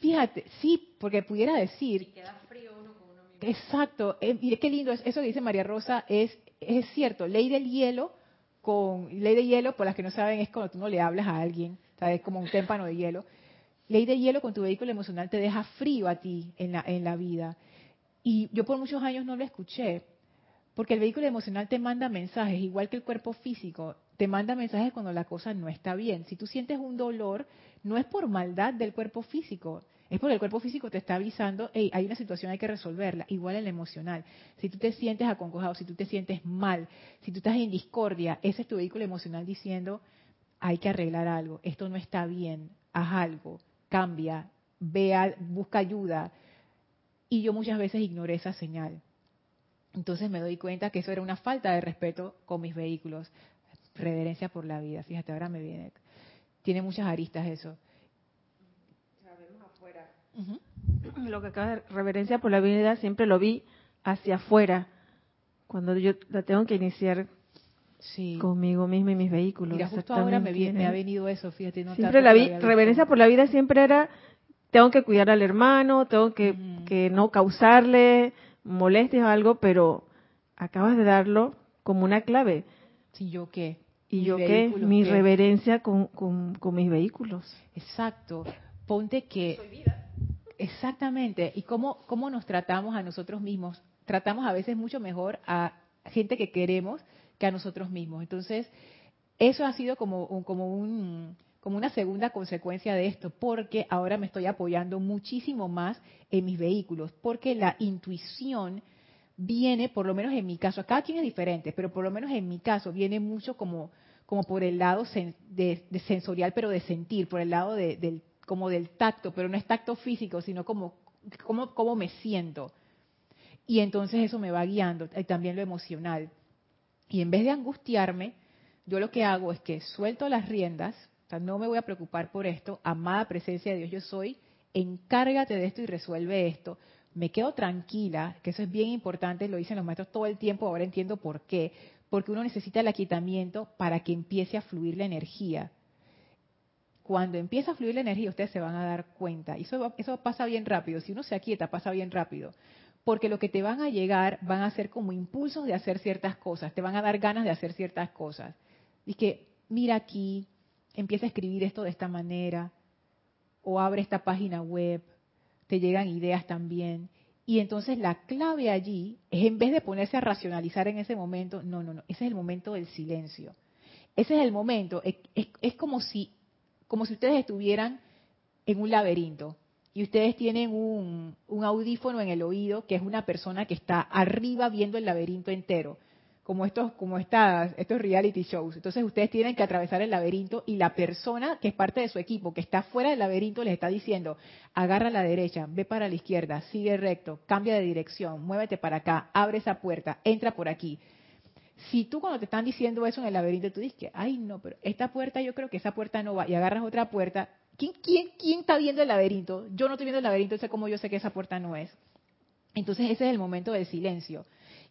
fíjate, sí, porque pudiera decir... queda frío uno con uno mismo. Exacto, eh, mire qué lindo, es, eso que dice María Rosa es, es cierto, ley del hielo con ley de hielo, por las que no saben, es cuando tú no le hablas a alguien, es como un témpano de hielo. Ley de hielo con tu vehículo emocional te deja frío a ti en la, en la vida. Y yo por muchos años no lo escuché, porque el vehículo emocional te manda mensajes, igual que el cuerpo físico, te manda mensajes cuando la cosa no está bien. Si tú sientes un dolor, no es por maldad del cuerpo físico, es porque el cuerpo físico te está avisando, hey, hay una situación, hay que resolverla. Igual el emocional. Si tú te sientes acongojado, si tú te sientes mal, si tú estás en discordia, ese es tu vehículo emocional diciendo, hay que arreglar algo, esto no está bien, haz algo, cambia, vea, busca ayuda. Y yo muchas veces ignoré esa señal. Entonces me doy cuenta que eso era una falta de respeto con mis vehículos. Reverencia por la vida. Fíjate, ahora me viene. Tiene muchas aristas eso. Lo que acaba de reverencia por la vida siempre lo vi hacia afuera, cuando yo la tengo que iniciar conmigo mismo y mis vehículos. Mira, justo ahora me, ha venido eso, fíjate. siempre la vi, reverencia por la vida siempre era, tengo que cuidar al hermano, tengo que, que no causarle molestias o algo, pero acabas de darlo como una clave. ¿Y yo qué? ¿Y yo qué? Mi reverencia con, con, con, mis vehículos. Exacto. Ponte que... Soy vida Exactamente. ¿Y cómo, cómo nos tratamos a nosotros mismos? Tratamos a veces mucho mejor a gente que queremos que a nosotros mismos. Entonces, eso ha sido como, como, un, como una segunda consecuencia de esto, porque ahora me estoy apoyando muchísimo más en mis vehículos, porque la intuición viene, por lo menos en mi caso, cada quien es diferente, pero por lo menos en mi caso viene mucho como, como por el lado de, sensorial, pero de sentir, por el lado del como del tacto, pero no es tacto físico, sino como cómo, me siento. Y entonces eso me va guiando, y también lo emocional. Y en vez de angustiarme, yo lo que hago es que suelto las riendas, o sea, no me voy a preocupar por esto, amada presencia de Dios yo soy, encárgate de esto y resuelve esto. Me quedo tranquila, que eso es bien importante, lo dicen los maestros todo el tiempo, ahora entiendo por qué, porque uno necesita el aquietamiento para que empiece a fluir la energía cuando empieza a fluir la energía, ustedes se van a dar cuenta. Y eso, eso pasa bien rápido. Si uno se aquieta, pasa bien rápido. Porque lo que te van a llegar van a ser como impulsos de hacer ciertas cosas. Te van a dar ganas de hacer ciertas cosas. Y que, mira aquí, empieza a escribir esto de esta manera. O abre esta página web. Te llegan ideas también. Y entonces la clave allí es en vez de ponerse a racionalizar en ese momento, no, no, no, ese es el momento del silencio. Ese es el momento, es, es como si como si ustedes estuvieran en un laberinto y ustedes tienen un, audífono en el oído que es una persona que está arriba viendo el laberinto entero como estos, como estas, estos reality shows. Entonces ustedes tienen que atravesar el laberinto y la persona que es parte de su equipo, que está fuera del laberinto, les está diciendo, agarra a la derecha, ve para la izquierda, sigue recto, cambia de dirección, muévete para acá, abre esa puerta, entra por aquí. Si tú cuando te están diciendo eso en el laberinto, tú dices, ay no, pero esta puerta yo creo que esa puerta no va, y agarras otra puerta, ¿quién, quién, quién está viendo el laberinto? Yo no estoy viendo el laberinto, sé cómo yo sé que esa puerta no es. Entonces ese es el momento del silencio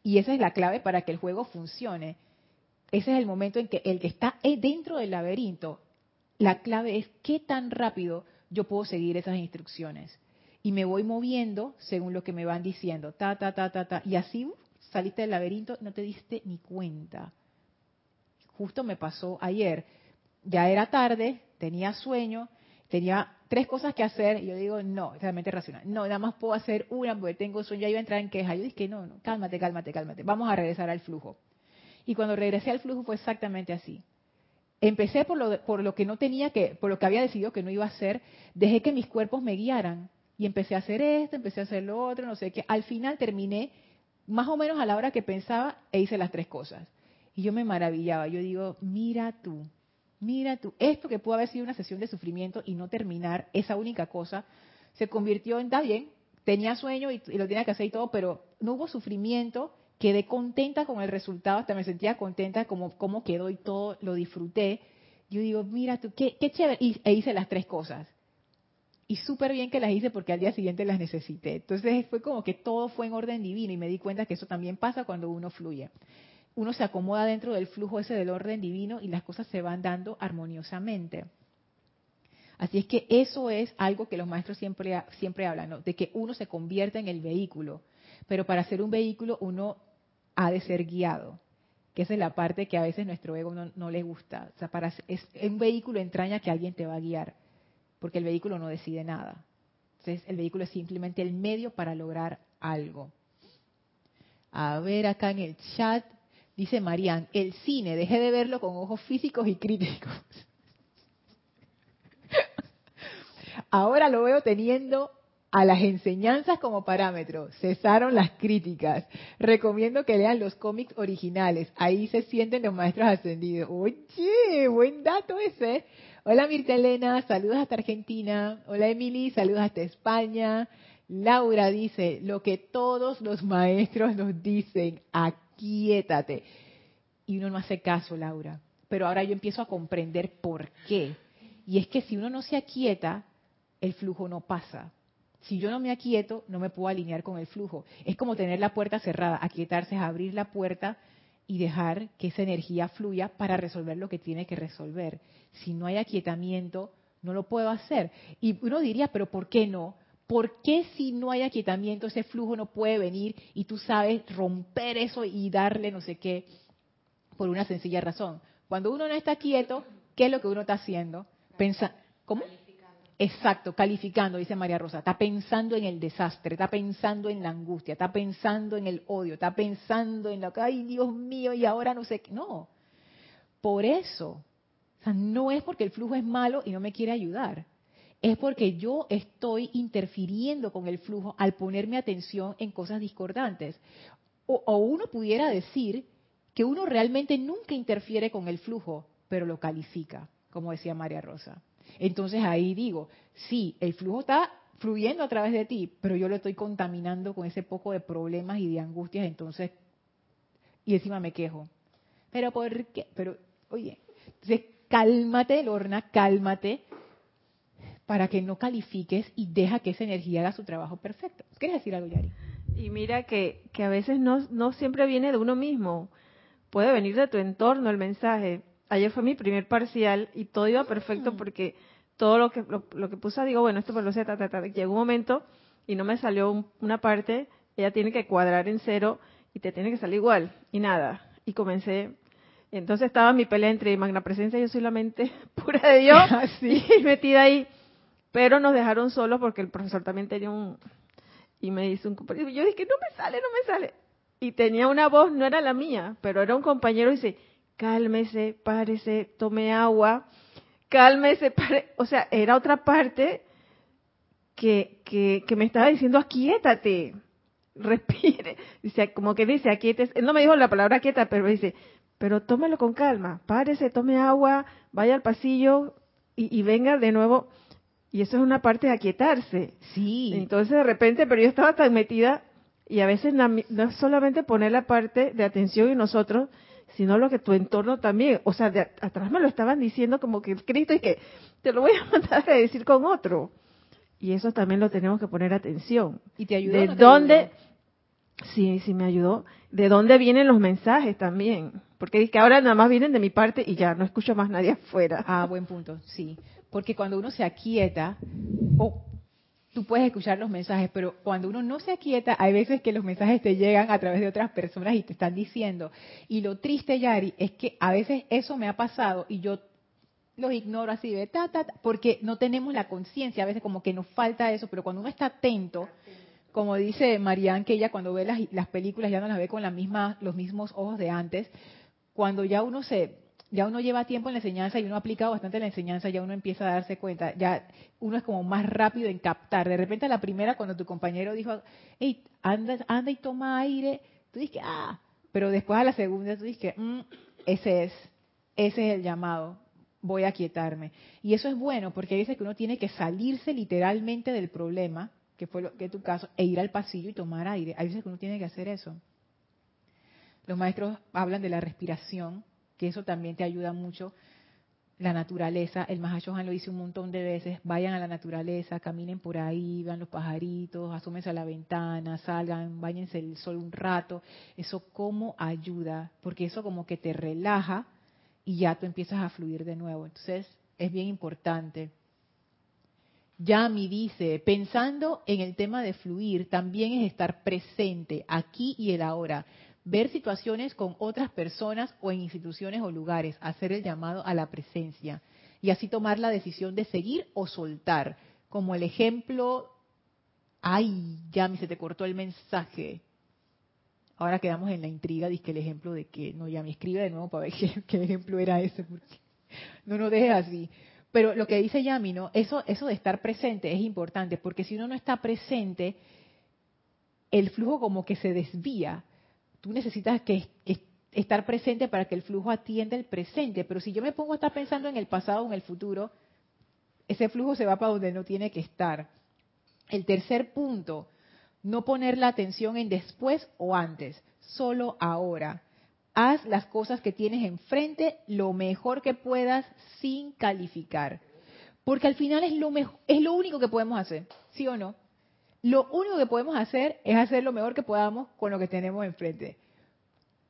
y esa es la clave para que el juego funcione. Ese es el momento en que el que está dentro del laberinto, la clave es qué tan rápido yo puedo seguir esas instrucciones. Y me voy moviendo según lo que me van diciendo, ta, ta, ta, ta, ta. Y así saliste del laberinto, no te diste ni cuenta. Justo me pasó ayer. Ya era tarde, tenía sueño, tenía tres cosas que hacer y yo digo, no, realmente racional. No, nada más puedo hacer una porque tengo sueño, ya iba a entrar en queja. Yo dije, no, no, cálmate, cálmate, cálmate. Vamos a regresar al flujo. Y cuando regresé al flujo fue exactamente así. Empecé por lo, por lo que no tenía que, por lo que había decidido que no iba a hacer, dejé que mis cuerpos me guiaran y empecé a hacer esto, empecé a hacer lo otro, no sé qué. Al final terminé más o menos a la hora que pensaba e hice las tres cosas. Y yo me maravillaba, yo digo, mira tú, Mira tú, esto que pudo haber sido una sesión de sufrimiento y no terminar esa única cosa, se convirtió en, está bien, tenía sueño y, lo tenía que hacer y todo, pero no hubo sufrimiento, quedé contenta con el resultado, hasta me sentía contenta como cómo quedó y todo, lo disfruté. Yo digo, mira tú, qué, qué chévere, y, e hice las tres cosas. Y súper bien que las hice porque al día siguiente las necesité. Entonces fue como que todo fue en orden divino y me di cuenta que eso también pasa cuando uno fluye uno se acomoda dentro del flujo ese del orden divino y las cosas se van dando armoniosamente. Así es que eso es algo que los maestros siempre, siempre hablan, de que uno se convierte en el vehículo, pero para ser un vehículo uno ha de ser guiado, que esa es la parte que a veces nuestro ego no, le gusta. O sea, para, es, un vehículo entraña que alguien te va a guiar, porque el vehículo no decide nada. Entonces el vehículo es simplemente el medio para lograr algo. A ver acá en el chat, Dice Marian, el cine, dejé de verlo con ojos físicos y críticos. Ahora lo veo teniendo a las enseñanzas como parámetro. Cesaron las críticas. Recomiendo que lean los cómics originales. Ahí se sienten los maestros ascendidos. Oye, buen dato ese. Hola Mirta Elena, saludos hasta Argentina. Hola Emily, saludos hasta España. Laura dice, lo que todos los maestros nos dicen, aquíétate. Y uno no hace caso, Laura. Pero ahora yo empiezo a comprender por qué. Y es que si uno no se aquieta, el flujo no pasa. Si yo no me aquieto, no me puedo alinear con el flujo. Es como tener la puerta cerrada. Aquietarse es abrir la puerta y dejar que esa energía fluya para resolver lo que tiene que resolver. Si no hay aquietamiento, no lo puedo hacer. Y uno diría, pero ¿por qué no? ¿Por qué si no hay aquietamiento ese flujo no puede venir y tú sabes romper eso y darle no sé qué? Por una sencilla razón. Cuando uno no está quieto, ¿qué es lo que uno está haciendo? Pensa ¿Cómo? Exacto, calificando, dice María Rosa. Está pensando en el desastre, está pensando en la angustia, está pensando en el odio, está pensando en lo que, ay Dios mío, y ahora no sé qué. No. Por eso, o sea, no es porque el flujo es malo y no me quiere ayudar es porque yo estoy interfiriendo con el flujo al ponerme atención en cosas discordantes. O, uno pudiera decir que uno realmente nunca interfiere con el flujo, pero lo califica, como decía María Rosa. Entonces ahí digo, sí, el flujo está fluyendo a través de ti, pero yo lo estoy contaminando con ese poco de problemas y de angustias, entonces, y encima me quejo. Pero ¿por qué? Pero, oye, entonces cálmate, Lorna, cálmate, para que no califiques y deja que esa energía haga su trabajo perfecto. ¿Quieres decir algo, Yari? Y mira que, que a veces no, no siempre viene de uno mismo. Puede venir de tu entorno el mensaje. Ayer fue mi primer parcial y todo iba perfecto mm. porque todo lo que lo, que puse, digo, bueno, esto por lo sé, ta, ta, llegó un momento y no me salió una parte, ella tiene que cuadrar en cero y te tiene que salir igual. Y nada. Y comencé entonces estaba mi pelea entre magna presencia y yo soy la mente pura de Dios y metida ahí pero nos dejaron solos porque el profesor también tenía un Y me dice un compañero, yo dije, no me sale, no me sale. Y tenía una voz, no era la mía, pero era un compañero y dice, cálmese, párese, tome agua, cálmese, pare. O sea, era otra parte que, que, que me estaba diciendo, aquíétate, respire. Dice, como que dice, aquíétese. Él no me dijo la palabra quieta, pero dice, pero tómelo con calma, párese, tome agua, vaya al pasillo y, y venga de nuevo y eso es una parte de aquietarse. Sí. Entonces de repente, pero yo estaba tan metida y a veces no es solamente poner la parte de atención en nosotros, sino lo que tu entorno también, o sea, de atrás me lo estaban diciendo como que Cristo y que te lo voy a mandar a decir con otro. Y eso también lo tenemos que poner atención. ¿Y te ayudó? ¿De dónde? Sí, sí me ayudó. ¿De dónde vienen los mensajes también? Porque es que ahora nada más vienen de mi parte y ya no escucho más nadie afuera. Ah, buen punto, sí. Porque cuando uno se aquieta, o tú puedes escuchar los mensajes, pero cuando uno no se aquieta, hay veces que los mensajes te llegan a través de otras personas y te están diciendo. Y lo triste, Yari, es que a veces eso me ha pasado y yo los ignoro así de ta, ta, porque no tenemos la conciencia, a veces como que nos falta eso, pero cuando uno está atento, como dice Marianne, que ella cuando ve las, las películas ya no las ve con los mismos ojos de antes, cuando ya uno se ya uno lleva tiempo en la enseñanza y uno ha aplicado bastante la enseñanza, ya uno empieza a darse cuenta, ya uno es como más rápido en captar. De repente a la primera, cuando tu compañero dijo, hey, anda, anda y toma aire, tú dices, ah, pero después a la segunda tú dices, mm, ese es, ese es el llamado, voy a quietarme. Y eso es bueno, porque veces que uno tiene que salirse literalmente del problema, que fue lo, que tu caso, e ir al pasillo y tomar aire. Hay veces que uno tiene que hacer eso. Los maestros hablan de la respiración, que eso también te ayuda mucho. La naturaleza, el Mahashohan lo dice un montón de veces, vayan a la naturaleza, caminen por ahí, vean los pajaritos, asómense a la ventana, salgan, bañense el sol un rato. Eso cómo ayuda, porque eso como que te relaja y ya tú empiezas a fluir de nuevo. Entonces, es bien importante. Yami dice, pensando en el tema de fluir, también es estar presente aquí y el ahora ver situaciones con otras personas o en instituciones o lugares, hacer el llamado a la presencia y así tomar la decisión de seguir o soltar. Como el ejemplo, ay, ya se te cortó el mensaje. Ahora quedamos en la intriga, dice el ejemplo de que, no, ya me escribe de nuevo para ver qué, ejemplo era ese, porque no nos deje así. Pero lo que dice Yami, ¿no? Eso, eso de estar presente es importante, porque si uno no está presente, el flujo como que se desvía tú necesitas que, estar presente para que el flujo atienda el presente. Pero si yo me pongo a estar pensando en el pasado o en el futuro, ese flujo se va para donde no tiene que estar. El tercer punto, no poner la atención en después o antes, solo ahora. Haz las cosas que tienes enfrente lo mejor que puedas sin calificar. Porque al final es lo, es lo único que podemos hacer, ¿sí o no? Lo único que podemos hacer es hacer lo mejor que podamos con lo que tenemos enfrente.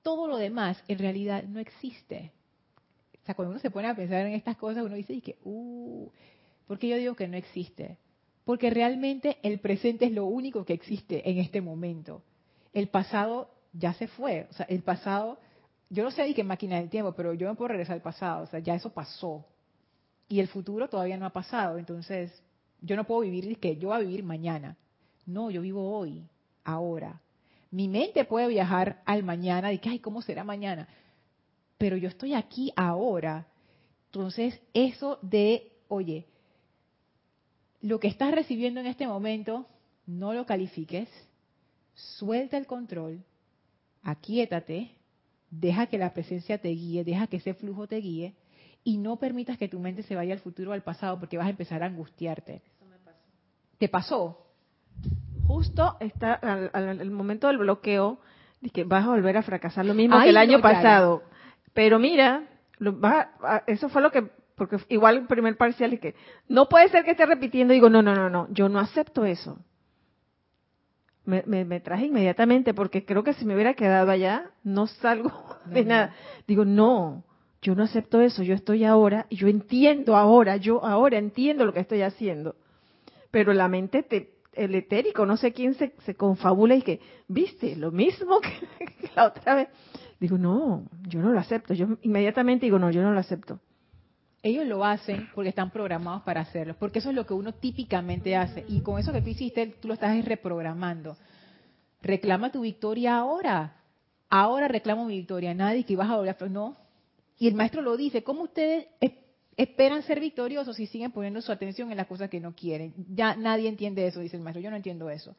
Todo lo demás en realidad no existe. O sea, cuando uno se pone a pensar en estas cosas, uno dice, que, uh, ¿por qué yo digo que no existe? Porque realmente el presente es lo único que existe en este momento. El pasado ya se fue. O sea, el pasado, yo no sé de qué máquina del tiempo, pero yo me puedo regresar al pasado. O sea, ya eso pasó. Y el futuro todavía no ha pasado. Entonces, yo no puedo vivir que yo voy a vivir mañana. No, yo vivo hoy, ahora. Mi mente puede viajar al mañana y que, ay, ¿cómo será mañana? Pero yo estoy aquí ahora. Entonces, eso de, oye, lo que estás recibiendo en este momento, no lo califiques, suelta el control, aquíétate, deja que la presencia te guíe, deja que ese flujo te guíe y no permitas que tu mente se vaya al futuro o al pasado porque vas a empezar a angustiarte. Eso me pasó. ¿Te pasó? Justo está al, el momento del bloqueo, que vas a volver a fracasar lo mismo que el año pasado. Pero mira, eso fue lo que, porque igual el primer parcial es que no puede ser que esté repitiendo. Digo, no, no, no, no, yo no acepto eso. Me, me, traje inmediatamente porque creo que si me hubiera quedado allá, no salgo de nada. Digo, no, yo no acepto eso, yo estoy ahora, y yo entiendo ahora, yo ahora entiendo lo que estoy haciendo. Pero la mente te, el etérico, no sé quién se, confabula y que, viste, lo mismo que, la otra vez. Digo, no, yo no lo acepto. Yo inmediatamente digo, no, yo no lo acepto. ellos lo hacen porque están programados para hacerlo, porque eso es lo que uno típicamente hace. Y con eso que tú hiciste, tú lo estás reprogramando. Reclama tu victoria ahora. Ahora reclamo mi victoria. Nadie que vas a volver. No. Y el maestro lo dice. ¿Cómo ustedes esperan ser victoriosos si siguen poniendo su atención en las cosas que no quieren? Ya nadie entiende eso, dice el maestro. Yo no entiendo eso.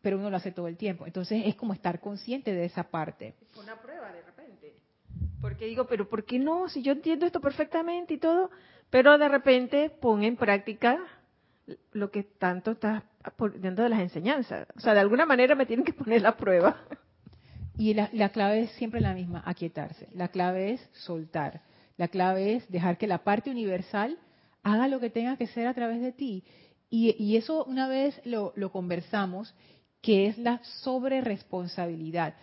Pero uno lo hace todo el tiempo. Entonces es como estar consciente de esa parte. Una prueba de repente. Porque digo, pero ¿por qué no? Si yo entiendo esto perfectamente y todo, pero de repente pon en práctica lo que tanto estás dentro de las enseñanzas. O sea, de alguna manera me tienen que poner la prueba. Y la, clave es siempre la misma, aquietarse. La clave es soltar. La clave es dejar que la parte universal haga lo que tenga que ser a través de ti. Y, eso una vez lo, lo conversamos, que es la sobreresponsabilidad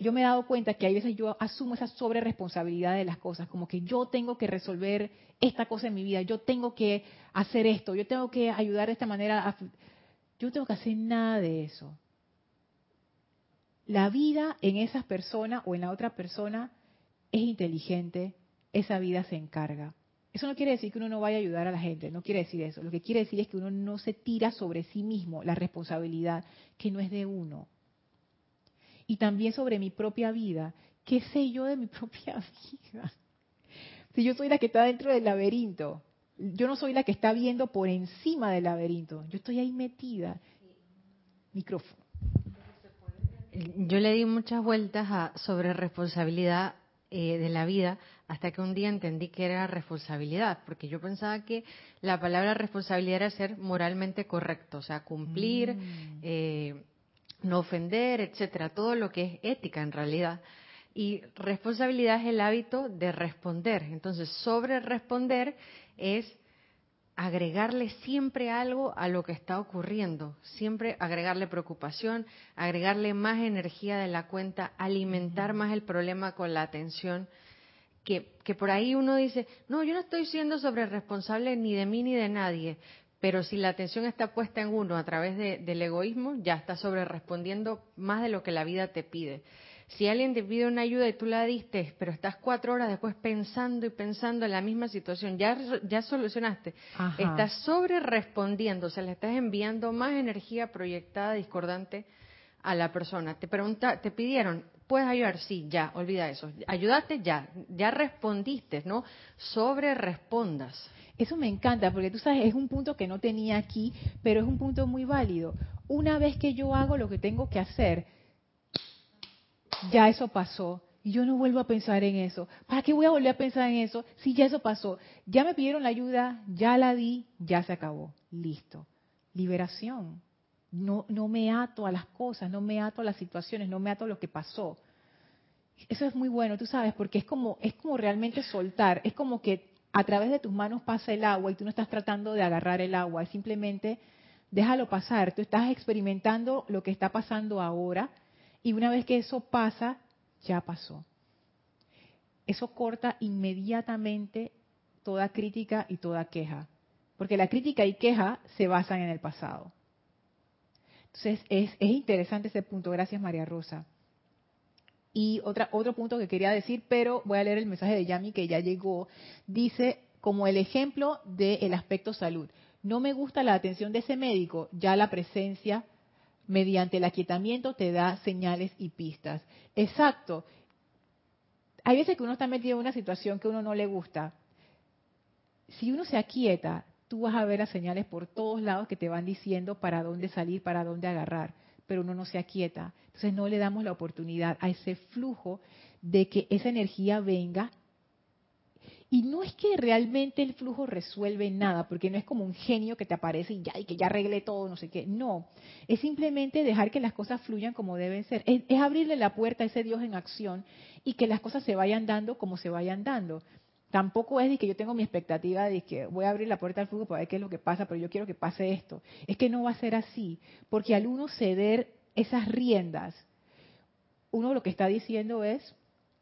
yo me he dado cuenta que hay veces yo asumo esa sobre responsabilidad de las cosas, como que yo tengo que resolver esta cosa en mi vida, yo tengo que hacer esto, yo tengo que ayudar de esta manera. A... Yo no tengo que hacer nada de eso. La vida en esa persona o en la otra persona es inteligente, esa vida se encarga. Eso no quiere decir que uno no vaya a ayudar a la gente, no quiere decir eso. Lo que quiere decir es que uno no se tira sobre sí mismo la responsabilidad que no es de uno y también sobre mi propia vida. ¿Qué sé yo de mi propia vida? Si yo soy la que está dentro del laberinto, yo no soy la que está viendo por encima del laberinto, yo estoy ahí metida. Micrófono. Yo le di muchas vueltas a, sobre responsabilidad eh, de la vida hasta que un día entendí que era responsabilidad, porque yo pensaba que la palabra responsabilidad era ser moralmente correcto, o sea, cumplir, mm. eh, no ofender, etcétera, todo lo que es ética en realidad. Y responsabilidad es el hábito de responder. Entonces, sobre responder es agregarle siempre algo a lo que está ocurriendo, siempre agregarle preocupación, agregarle más energía de la cuenta, alimentar más el problema con la atención, que, que por ahí uno dice, no, yo no estoy siendo sobre responsable ni de mí ni de nadie, pero si la atención está puesta en uno a través del egoísmo, ya está sobre respondiendo más de lo que la vida te pide. Si alguien te pide una ayuda y tú la diste, pero estás cuatro horas después pensando y pensando en la misma situación, ya, ya solucionaste, estás sobre respondiendo, o sea, le estás enviando más energía proyectada, discordante a la persona. Te pregunta, te pidieron, ¿puedes ayudar? Sí, ya, olvida eso. Ayudaste, ya, ya respondiste, ¿no? Sobre respondas. Eso me encanta porque tú sabes, es un punto que no tenía aquí, pero es un punto muy válido. Una vez que yo hago lo que tengo que hacer, ya eso pasó. Y yo no vuelvo a pensar en eso. ¿Para qué voy a volver a pensar en eso si ya eso pasó? Ya me pidieron la ayuda, ya la di, ya se acabó. Listo. Liberación. No, no me ato a las cosas, no me ato a las situaciones, no me ato a lo que pasó. Eso es muy bueno, tú sabes, porque es como, es como realmente soltar. Es como que a través de tus manos pasa el agua y tú no estás tratando de agarrar el agua, simplemente déjalo pasar. Tú estás experimentando lo que está pasando ahora y una vez que eso pasa, ya pasó. Eso corta inmediatamente toda crítica y toda queja, porque la crítica y queja se basan en el pasado. Entonces es, es interesante ese punto. Gracias María Rosa. Y otra, otro punto que quería decir, pero voy a leer el mensaje de Yami que ya llegó. Dice, como el ejemplo del aspecto salud. No me gusta la atención de ese médico, ya la presencia mediante el aquietamiento te da señales y pistas. Exacto. Hay veces que uno está metido en una situación que uno no le gusta. Si uno se aquieta, tú vas a ver las señales por todos lados que te van diciendo para dónde salir, para dónde agarrar pero uno no se aquieta. Entonces no le damos la oportunidad a ese flujo de que esa energía venga. Y no es que realmente el flujo resuelve nada, porque no es como un genio que te aparece y ya, y que ya arregle todo, no sé qué. No, es simplemente dejar que las cosas fluyan como deben ser. Es, es abrirle la puerta a ese Dios en acción y que las cosas se vayan dando como se vayan dando. Tampoco es de que yo tengo mi expectativa de que voy a abrir la puerta al flujo para ver qué es lo que pasa, pero yo quiero que pase esto. Es que no va a ser así, porque al uno ceder esas riendas, uno lo que está diciendo es,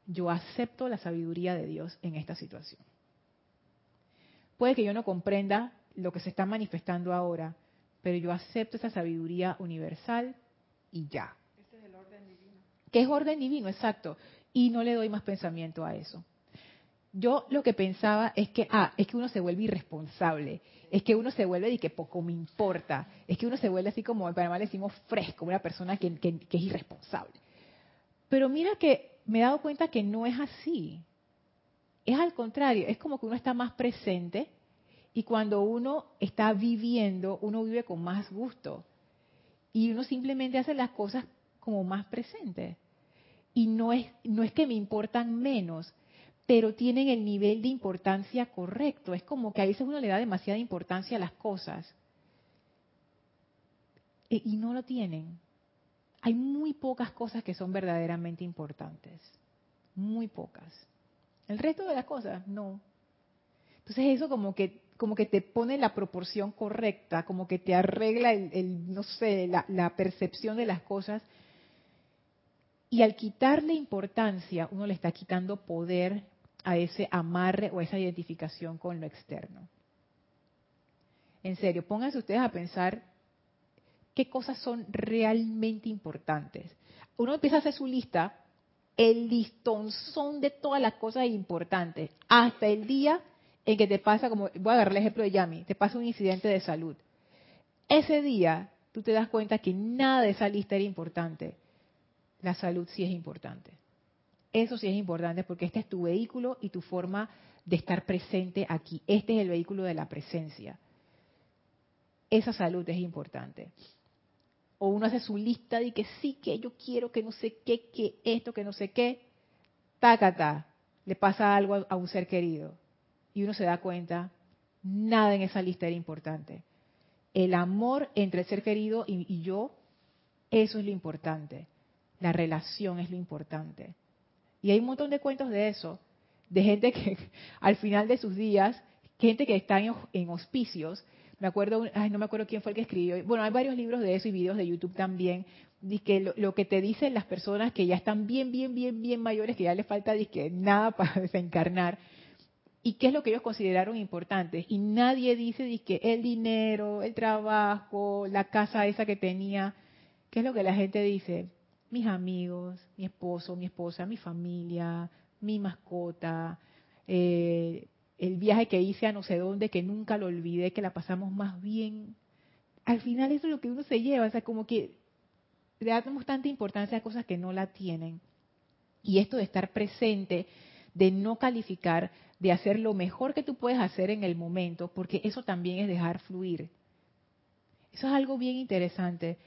yo acepto la sabiduría de Dios en esta situación. Puede que yo no comprenda lo que se está manifestando ahora, pero yo acepto esa sabiduría universal y ya. Este es el orden divino. ¿Qué es orden divino? Exacto. Y no le doy más pensamiento a eso. yo lo que pensaba es que, ah, es que uno se vuelve irresponsable, es que uno se vuelve de que poco me importa, es que uno se vuelve así como en Panamá le decimos fresco, una persona que, que es irresponsable. Pero mira que me he dado cuenta que no es así. Es al contrario, es como que uno está más presente y cuando uno está viviendo, uno vive con más gusto. Y uno simplemente hace las cosas como más presente. Y no es, no es que me importan menos, pero tienen el nivel de importancia correcto. Es como que a veces uno le da demasiada importancia a las cosas. E, y no lo tienen. Hay muy pocas cosas que son verdaderamente importantes. Muy pocas. El resto de las cosas, no. Entonces eso como que, como que te pone la proporción correcta, como que te arregla el, no sé, la, la percepción de las cosas. Y al quitarle importancia, uno le está quitando poder a ese amarre o esa identificación con lo externo. En serio, pónganse ustedes a pensar qué cosas son realmente importantes. Uno empieza a hacer su lista, el listonzón de todas las cosas importantes, hasta el día en que te pasa, como voy a agarrar el ejemplo de Yami, te pasa un incidente de salud. Ese día tú te das cuenta que nada de esa lista era importante. La salud sí es importante. Eso sí es importante porque este es tu vehículo y tu forma de estar presente aquí. Este es el vehículo de la presencia. Esa salud es importante. O uno hace su lista de que sí, que yo quiero, que no sé qué, que esto, que no sé qué. Tácata, le pasa algo a un ser querido. Y uno se da cuenta, nada en esa lista era importante. El amor entre el ser querido y yo, eso es lo importante. La relación es lo importante. Y hay un montón de cuentos de eso, de gente que al final de sus días, gente que está en, hospicios, me acuerdo, ay, no me acuerdo quién fue el que escribió, bueno, hay varios libros de eso y videos de YouTube también, que lo, que te dicen las personas que ya están bien, bien, bien, bien mayores, que ya les falta que nada para desencarnar, y qué es lo que ellos consideraron importante. Y nadie dice que el dinero, el trabajo, la casa esa que tenía, ¿qué es lo que la gente dice? mis amigos, mi esposo, mi esposa, mi familia, mi mascota, eh, el viaje que hice a no sé dónde, que nunca lo olvidé, que la pasamos más bien. Al final eso es lo que uno se lleva, o sea, como que le damos tanta importancia a cosas que no la tienen. Y esto de estar presente, de no calificar, de hacer lo mejor que tú puedes hacer en el momento, porque eso también es dejar fluir. Eso es algo bien interesante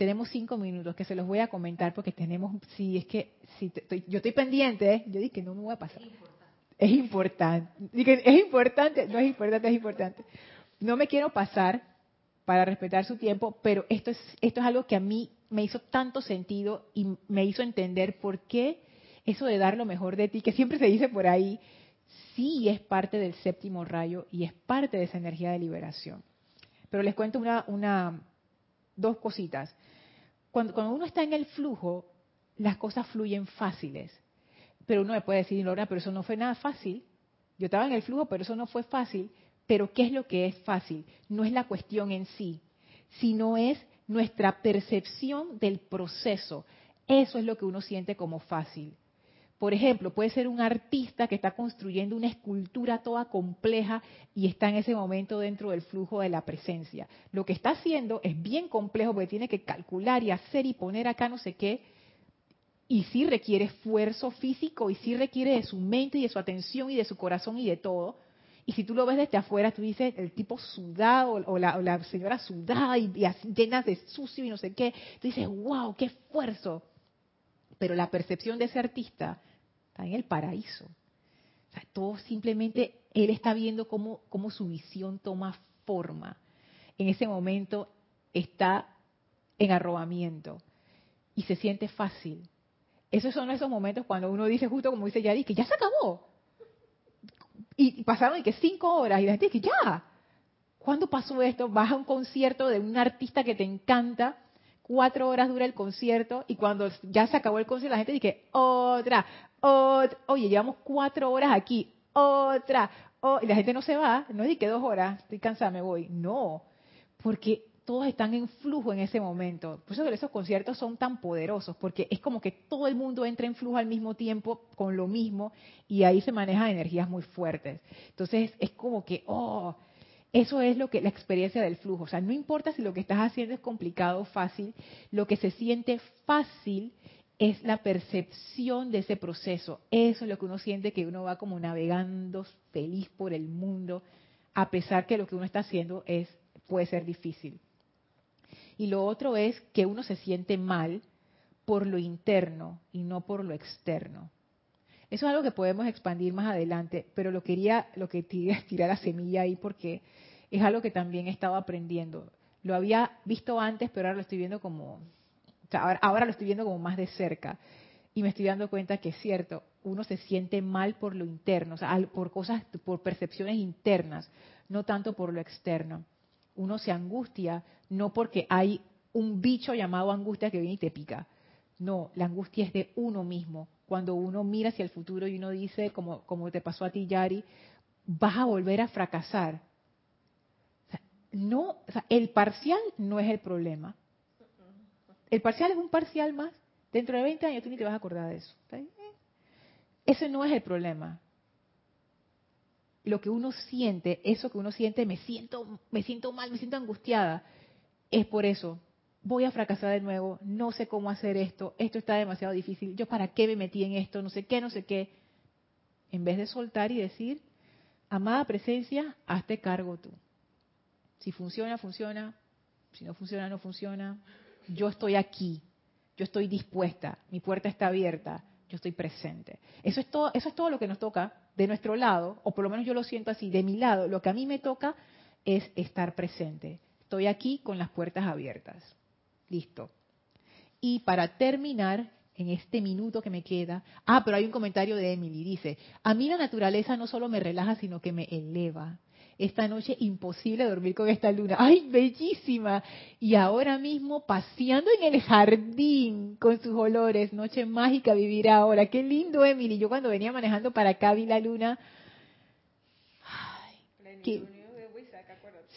tenemos cinco minutos que se los voy a comentar porque tenemos, si es que, si yo estoy pendiente, ¿eh? yo dije que no me voy a pasar. Es importante. Es importante, no es importante, es importante. No me quiero pasar para respetar su tiempo, pero esto es, esto es algo que a mí me hizo tanto sentido y me hizo entender por qué eso de dar lo mejor de ti, que siempre se dice por ahí, sí es parte del séptimo rayo y es parte de esa energía de liberación. Pero les cuento una, una dos cositas cuando, uno está en el flujo, las cosas fluyen fáciles. Pero uno me puede decir, Lorna, pero eso no fue nada fácil. Yo estaba en el flujo, pero eso no fue fácil. Pero ¿qué es lo que es fácil? No es la cuestión en sí, sino es nuestra percepción del proceso. Eso es lo que uno siente como fácil. Por ejemplo, puede ser un artista que está construyendo una escultura toda compleja y está en ese momento dentro del flujo de la presencia. Lo que está haciendo es bien complejo porque tiene que calcular y hacer y poner acá no sé qué. Y sí requiere esfuerzo físico y sí requiere de su mente y de su atención y de su corazón y de todo. Y si tú lo ves desde afuera, tú dices el tipo sudado o la, señora sudada y, y llena de sucio y no sé qué. Tú dices, wow, qué esfuerzo. Pero la percepción de ese artista en el paraíso. O sea, todo simplemente él está viendo cómo, cómo su visión toma forma. En ese momento está en arrobamiento y se siente fácil. Esos son esos momentos cuando uno dice, justo como dice Yari, que ya se acabó. Y pasaron y que cinco horas y la gente dice, ya. ¿Cuándo pasó esto? Vas a un concierto de un artista que te encanta, cuatro horas dura el concierto y cuando ya se acabó el concierto la gente dice, otra, oye, llevamos cuatro horas aquí, otra, y la gente no se va, no es que dos horas, estoy cansada, me voy. No, porque todos están en flujo en ese momento. Por eso esos conciertos son tan poderosos, porque es como que todo el mundo entra en flujo al mismo tiempo con lo mismo y ahí se manejan energías muy fuertes. Entonces es como que, oh, eso es lo que la experiencia del flujo. O sea, no importa si lo que estás haciendo es complicado o fácil, lo que se siente fácil es la percepción de ese proceso. Eso es lo que uno siente que uno va como navegando feliz por el mundo, a pesar que lo que uno está haciendo es puede ser difícil. Y lo otro es que uno se siente mal por lo interno y no por lo externo. Eso es algo que podemos expandir más adelante, pero lo quería, lo que tirar, la semilla ahí porque es algo que también he estado aprendiendo. Lo había visto antes, pero ahora lo estoy viendo como, ahora, lo estoy viendo como más de cerca. Y me estoy dando cuenta que es cierto, uno se siente mal por lo interno, o sea, por cosas, por percepciones internas, no tanto por lo externo uno se angustia no porque hay un bicho llamado angustia que viene y te pica. No, la angustia es de uno mismo. Cuando uno mira hacia el futuro y uno dice, como, te pasó a ti, Yari, vas a volver a fracasar. no, el parcial no es el problema. El parcial es un parcial más. Dentro de 20 años tú ni te vas a acordar de eso. Ese no es el problema lo que uno siente, eso que uno siente, me siento, me siento mal, me siento angustiada, es por eso. Voy a fracasar de nuevo, no sé cómo hacer esto, esto está demasiado difícil, yo para qué me metí en esto, no sé qué, no sé qué. En vez de soltar y decir, amada presencia, hazte cargo tú. Si funciona, funciona, si no funciona, no funciona. Yo estoy aquí, yo estoy dispuesta, mi puerta está abierta, yo estoy presente. Eso es todo, eso es todo lo que nos toca de nuestro lado, o por lo menos yo lo siento así, de mi lado, lo que a mí me toca es estar presente. Estoy aquí con las puertas abiertas. Listo. Y para terminar, en este minuto que me queda, ah, pero hay un comentario de Emily, dice, a mí la naturaleza no solo me relaja, sino que me eleva esta noche imposible dormir con esta luna. ¡Ay, bellísima! Y ahora mismo paseando en el jardín con sus olores. Noche mágica vivir ahora. ¡Qué lindo, Emily! Yo cuando venía manejando para acá vi la luna. Ay,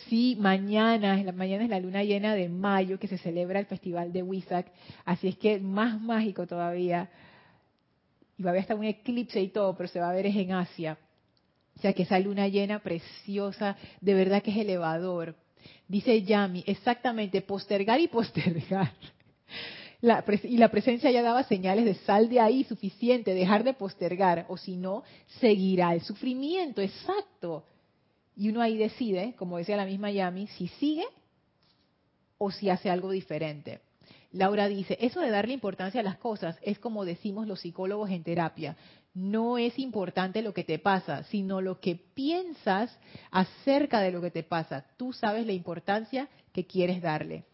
Sí, mañana, mañana es la luna llena de mayo que se celebra el festival de Huizac, así es que más mágico todavía. Y va a haber hasta un eclipse y todo, pero se va a ver es en Asia. O sea que esa luna llena preciosa, de verdad que es elevador. Dice Yami, exactamente, postergar y postergar. y la presencia ya daba señales de sal de ahí suficiente, dejar de postergar, o si no, seguirá el sufrimiento, exacto. Y uno ahí decide, como decía la misma Yami, si sigue o si hace algo diferente. Laura dice, eso de darle importancia a las cosas es como decimos los psicólogos en terapia no es importante lo que te pasa, sino lo que piensas acerca de lo que te pasa. Tú sabes la importancia que quieres darle.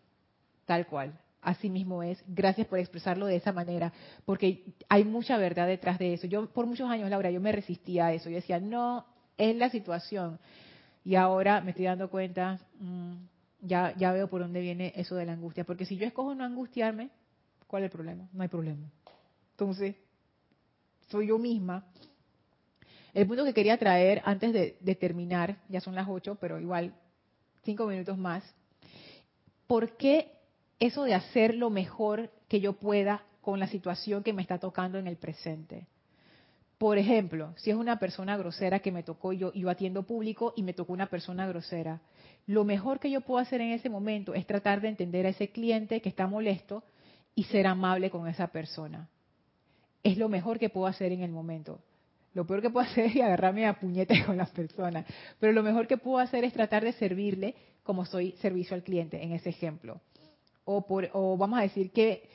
Tal cual. Así mismo es. Gracias por expresarlo de esa manera, porque hay mucha verdad detrás de eso. Yo por muchos años, Laura, yo me resistía a eso. Yo decía, no, es la situación. Y ahora me estoy dando cuenta, mm, ya, ya veo por dónde viene eso de la angustia. Porque si yo escojo no angustiarme, ¿cuál es el problema? No hay problema. Entonces, soy yo misma. El punto que quería traer antes de, terminar, ya son las ocho, pero igual cinco minutos más. ¿Por qué eso de hacer lo mejor que yo pueda con la situación que me está tocando en el presente? Por ejemplo, si es una persona grosera que me tocó, yo, yo atiendo público y me tocó una persona grosera, lo mejor que yo puedo hacer en ese momento es tratar de entender a ese cliente que está molesto y ser amable con esa persona es lo mejor que puedo hacer en el momento. Lo peor que puedo hacer es agarrarme a puñetes con las personas. Pero lo mejor que puedo hacer es tratar de servirle como soy servicio al cliente, en ese ejemplo. O, por, o vamos a decir que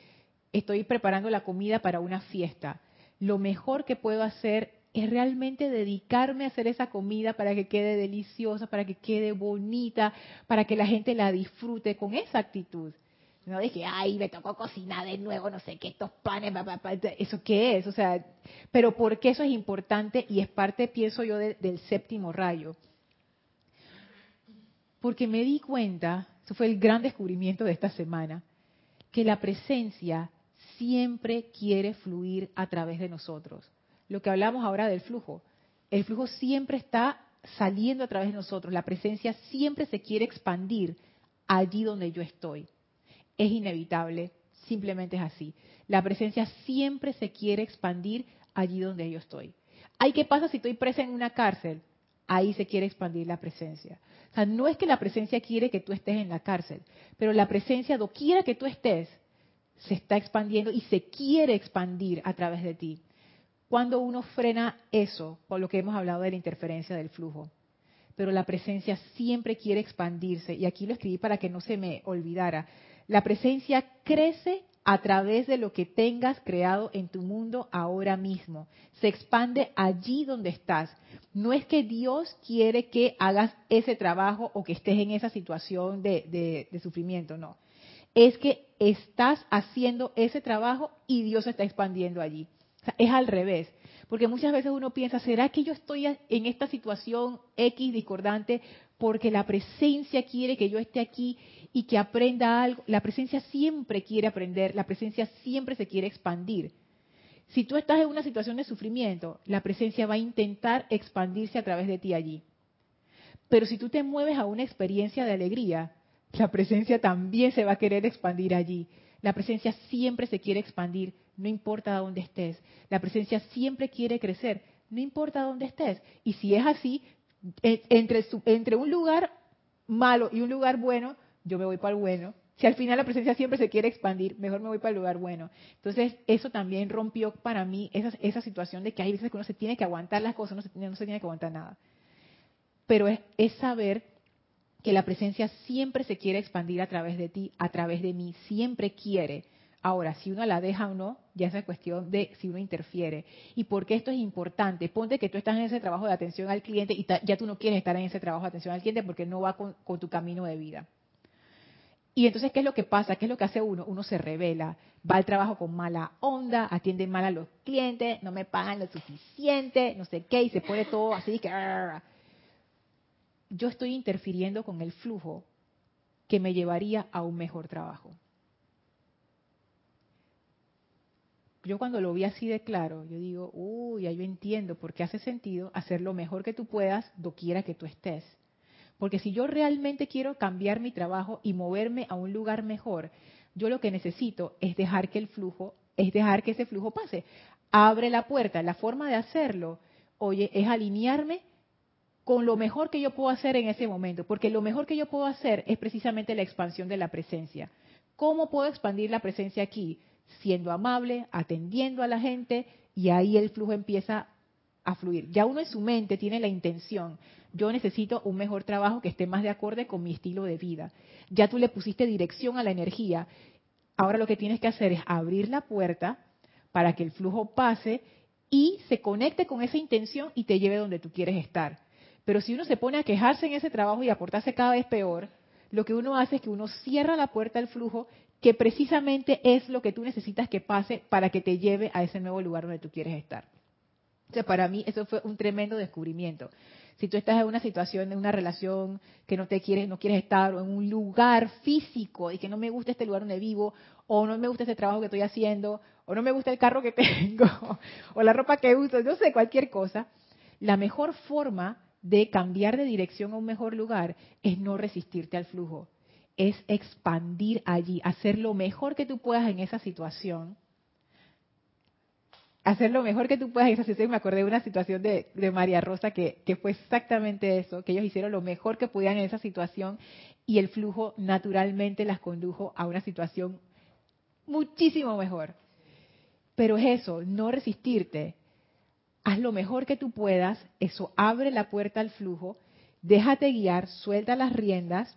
estoy preparando la comida para una fiesta. Lo mejor que puedo hacer es realmente dedicarme a hacer esa comida para que quede deliciosa, para que quede bonita, para que la gente la disfrute con esa actitud. No dije, ay, me tocó cocinar de nuevo, no sé qué, estos panes, ¿eso qué es? O sea, pero ¿por qué eso es importante? Y es parte, pienso yo, del séptimo rayo. Porque me di cuenta, eso fue el gran descubrimiento de esta semana, que la presencia siempre quiere fluir a través de nosotros. Lo que hablamos ahora del flujo. El flujo siempre está saliendo a través de nosotros. La presencia siempre se quiere expandir allí donde yo estoy. Es inevitable, simplemente es así. La presencia siempre se quiere expandir allí donde yo estoy. ¿Ay qué pasa si estoy presa en una cárcel? Ahí se quiere expandir la presencia. O sea, no es que la presencia quiere que tú estés en la cárcel, pero la presencia, doquiera que tú estés, se está expandiendo y se quiere expandir a través de ti. Cuando uno frena eso, por lo que hemos hablado de la interferencia del flujo, pero la presencia siempre quiere expandirse, y aquí lo escribí para que no se me olvidara, la presencia crece a través de lo que tengas creado en tu mundo ahora mismo. Se expande allí donde estás. No es que Dios quiere que hagas ese trabajo o que estés en esa situación de, sufrimiento, no. Es que estás haciendo ese trabajo y Dios se está expandiendo allí. es al revés. Porque muchas veces uno piensa, ¿será que yo estoy en esta situación X discordante porque la presencia quiere que yo esté aquí y que aprenda algo? La presencia siempre quiere aprender, la presencia siempre se quiere expandir. Si tú estás en una situación de sufrimiento, la presencia va a intentar expandirse a través de ti allí. Pero si tú te mueves a una experiencia de alegría, la presencia también se va a querer expandir allí. La presencia siempre se quiere expandir, no importa dónde estés. La presencia siempre quiere crecer, no importa dónde estés. Y si es así, e, entre, entre un lugar malo y un lugar bueno, yo me voy para el bueno. Si al final la presencia siempre se quiere expandir, mejor me voy para el lugar bueno. Entonces, eso también rompió para mí esa, esa situación de que hay veces que uno se tiene que aguantar las cosas, no se, no se tiene que aguantar nada. Pero es, saber que la presencia siempre se quiere expandir a través de ti, a través de mí, siempre quiere. Ahora, si uno la deja o no, ya es cuestión de si uno interfiere. ¿Y por qué esto es importante? Ponte que tú estás en ese trabajo de atención al cliente y ya tú no quieres estar en ese trabajo de atención al cliente porque no va con tu camino de vida. Y entonces, ¿qué es lo que pasa? ¿Qué es lo que hace uno? Uno se revela, va al trabajo con mala onda, atiende mal a los clientes, no me pagan lo suficiente, no sé qué, y se pone todo así que yo estoy interfiriendo con el flujo que me llevaría a un mejor trabajo. Yo cuando lo vi así de claro, yo digo, uy, ya yo entiendo por qué hace sentido hacer lo mejor que tú puedas doquiera que tú estés. Porque si yo realmente quiero cambiar mi trabajo y moverme a un lugar mejor, yo lo que necesito es dejar que el flujo, es dejar que ese flujo pase. Abre la puerta. La forma de hacerlo, oye, es alinearme con lo mejor que yo puedo hacer en ese momento, porque lo mejor que yo puedo hacer es precisamente la expansión de la presencia. ¿Cómo puedo expandir la presencia aquí? Siendo amable, atendiendo a la gente y ahí el flujo empieza a fluir. Ya uno en su mente tiene la intención, yo necesito un mejor trabajo que esté más de acorde con mi estilo de vida. Ya tú le pusiste dirección a la energía. Ahora lo que tienes que hacer es abrir la puerta para que el flujo pase y se conecte con esa intención y te lleve donde tú quieres estar. Pero si uno se pone a quejarse en ese trabajo y a portarse cada vez peor, lo que uno hace es que uno cierra la puerta al flujo, que precisamente es lo que tú necesitas que pase para que te lleve a ese nuevo lugar donde tú quieres estar. O sea, para mí eso fue un tremendo descubrimiento. Si tú estás en una situación, en una relación que no te quieres, no quieres estar, o en un lugar físico y que no me gusta este lugar donde vivo, o no me gusta este trabajo que estoy haciendo, o no me gusta el carro que tengo, o la ropa que uso, no sé, cualquier cosa, la mejor forma de cambiar de dirección a un mejor lugar es no resistirte al flujo, es expandir allí, hacer lo mejor que tú puedas en esa situación. Hacer lo mejor que tú puedas en. Me acordé de una situación de, María Rosa que, que fue exactamente eso, que ellos hicieron lo mejor que podían en esa situación y el flujo naturalmente las condujo a una situación muchísimo mejor. Pero es eso, no resistirte, haz lo mejor que tú puedas, eso abre la puerta al flujo, déjate guiar, suelta las riendas,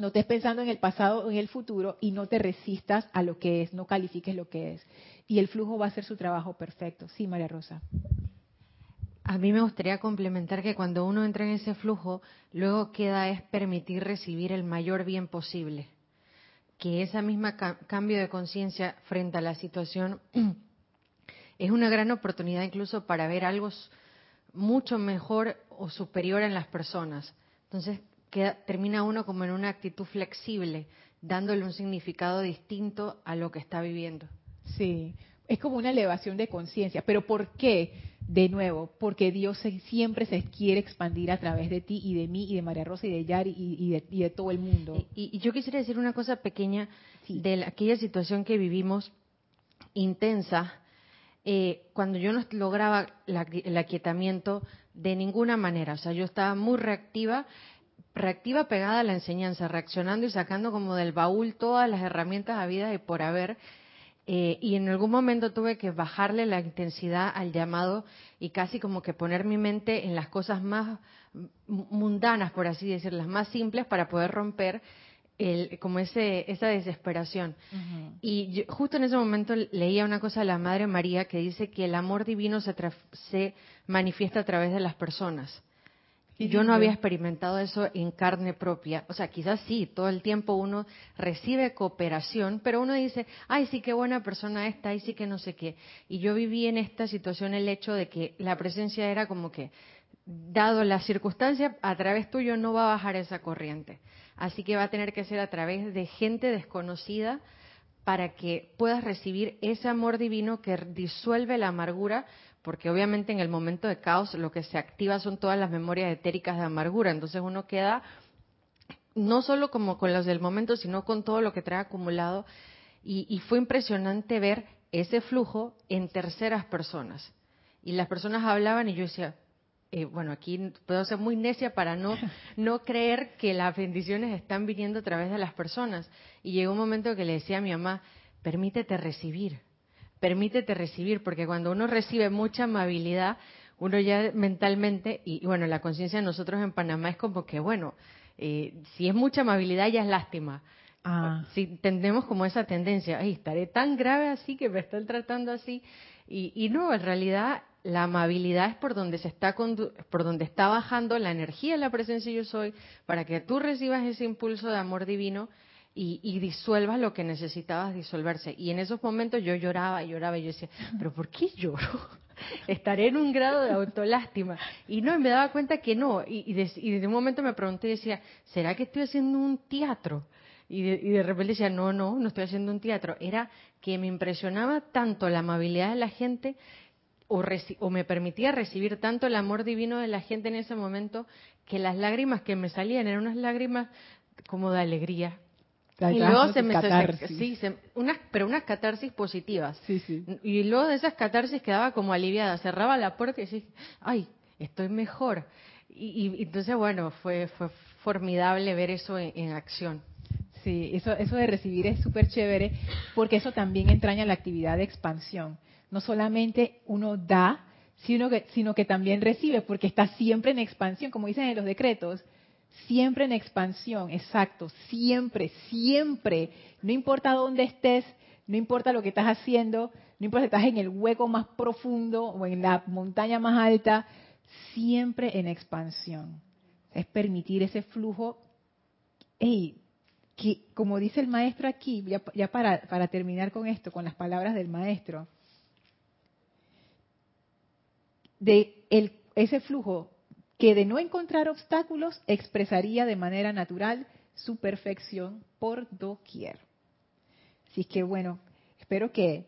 no estés pensando en el pasado o en el futuro y no te resistas a lo que es, no califiques lo que es. Y el flujo va a hacer su trabajo perfecto. Sí, María Rosa. A mí me gustaría complementar que cuando uno entra en ese flujo, luego queda es permitir recibir el mayor bien posible. Que esa misma cambio de conciencia frente a la situación es una gran oportunidad incluso para ver algo mucho mejor o superior en las personas. Entonces termina uno como en una actitud flexible, dándole un significado distinto a lo que está viviendo. Sí, es como una elevación de conciencia. ¿Pero por qué? de nuevo, porque Dios siempre se quiere expandir a través de ti y de mí y de María Rosa y de Yari y, de, todo el mundo. Y, yo quisiera decir una cosa pequeña de aquella situación que vivimos intensa, eh, cuando yo no lograba el aquietamiento de ninguna manera, o sea, yo estaba muy reactiva, reactiva pegada a la enseñanza, reaccionando y sacando como del baúl todas las herramientas habidas y por haber, eh, y en algún momento tuve que bajarle la intensidad al llamado y casi como que poner mi mente en las cosas más mundanas, por así decirlo, las más simples para poder romper el, como ese, esa desesperación. Y justo en ese momento leía una cosa de la Madre María que dice que el amor divino se, se manifiesta a través de las personas. Yo no había experimentado eso en carne propia. O sea, quizás sí, todo el tiempo uno recibe cooperación, pero uno dice, ay, sí, qué buena persona esta, ay, sí que no sé qué. Y yo viví en esta situación el hecho de que la presencia era como que, dado la circunstancia, a través tuyo no va a bajar esa corriente. Así que va a tener que ser a través de gente desconocida para que puedas recibir ese amor divino que disuelve la amargura porque obviamente en el momento de caos lo que se activa son todas las memorias etéricas de amargura, entonces uno queda no solo como con las del momento, sino con todo lo que trae acumulado, y, fue impresionante ver ese flujo en terceras personas. Y las personas hablaban y yo decía, eh, bueno, aquí puedo ser muy necia para no, no creer que las bendiciones están viniendo a través de las personas. Y llegó un momento que le decía a mi mamá, permítete recibir, permítete recibir, porque cuando uno recibe mucha amabilidad, uno ya mentalmente, y, bueno, la conciencia de nosotros en Panamá es como que, bueno, eh, si es mucha amabilidad ya es lástima. Ah. Si tendemos como esa tendencia, ay, estaré tan grave así que me están tratando así. Y, y no, en realidad la amabilidad es por donde se está por donde está bajando la energía de la presencia yo soy para que tú recibas ese impulso de amor divino y, disuelvas lo que necesitabas disolverse. Y en esos momentos yo lloraba y lloraba y yo decía, pero ¿por qué lloro? Estaré en un grado de autolástima. Y no, me daba cuenta que no. Y, de, un momento me pregunté y decía, ¿será que estoy haciendo un teatro? Y de, y de, repente decía, no, no, no estoy haciendo un teatro. Era que me impresionaba tanto la amabilidad de la gente o, me permitía recibir tanto el amor divino de la gente en ese momento que las lágrimas que me salían eran unas lágrimas como de alegría, y luego se me sí, unas, pero unas catarsis positivas. Sí, sí. Y luego de esas catarsis quedaba como aliviada, cerraba la puerta y decía, ay, estoy mejor. Y, entonces, bueno, fue, fue formidable ver eso en, acción. Sí, eso, eso de recibir es súper chévere porque eso también entraña la actividad de expansión. No solamente uno da, sino que, sino que también recibe porque está siempre en expansión, como dicen en los decretos Siempre en expansión, exacto, siempre, siempre. No importa dónde estés, no importa lo que estás haciendo, no importa si estás en el hueco más profundo o en la montaña más alta, siempre en expansión. Es permitir ese flujo. Hey, que, como dice el maestro aquí, ya, para, para terminar con esto, con las palabras del maestro, de el, ese flujo que de no encontrar obstáculos expresaría de manera natural su perfección por doquier. Así que bueno, espero que,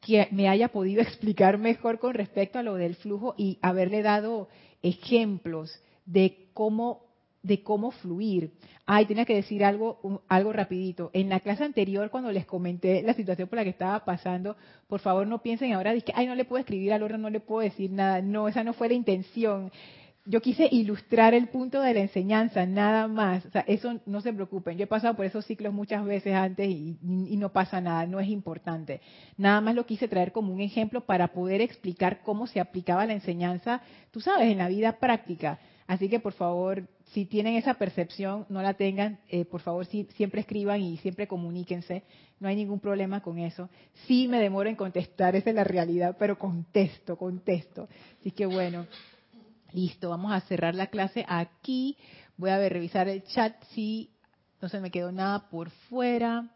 que me haya podido explicar mejor con respecto a lo del flujo y haberle dado ejemplos de cómo de cómo fluir. Ay, tenía que decir algo, algo rapidito. En la clase anterior, cuando les comenté la situación por la que estaba pasando, por favor no piensen ahora de que, ay, no le puedo escribir al otro, no le puedo decir nada. No, esa no fue la intención. Yo quise ilustrar el punto de la enseñanza, nada más. O sea, eso no se preocupen. Yo he pasado por esos ciclos muchas veces antes y, y no pasa nada, no es importante. Nada más lo quise traer como un ejemplo para poder explicar cómo se aplicaba la enseñanza, tú sabes, en la vida práctica. Así que por favor, si tienen esa percepción, no la tengan, eh, por favor, siempre escriban y siempre comuníquense, no hay ningún problema con eso. Sí me demoro en contestar, esa es la realidad, pero contesto, contesto. Así que bueno, listo, vamos a cerrar la clase aquí. Voy a ver, revisar el chat si no se me quedó nada por fuera.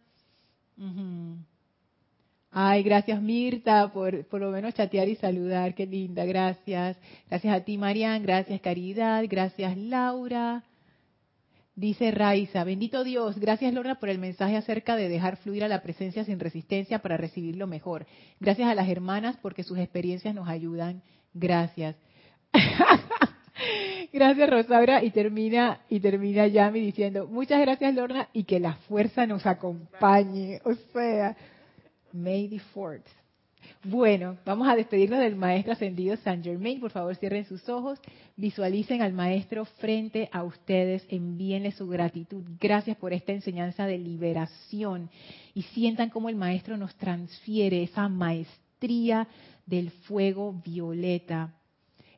Ay, gracias Mirta por por lo menos chatear y saludar, qué linda, gracias. Gracias a ti Marian, gracias Caridad, gracias Laura. Dice Raiza, bendito Dios, gracias Lorna por el mensaje acerca de dejar fluir a la presencia sin resistencia para recibirlo mejor. Gracias a las hermanas porque sus experiencias nos ayudan. Gracias. gracias Rosaura y termina y termina Yami diciendo, muchas gracias Lorna y que la fuerza nos acompañe. O sea, May Fourth. Bueno, vamos a despedirnos del maestro ascendido San Germain. Por favor, cierren sus ojos, visualicen al maestro frente a ustedes, envíenle su gratitud. Gracias por esta enseñanza de liberación y sientan cómo el maestro nos transfiere esa maestría del fuego violeta.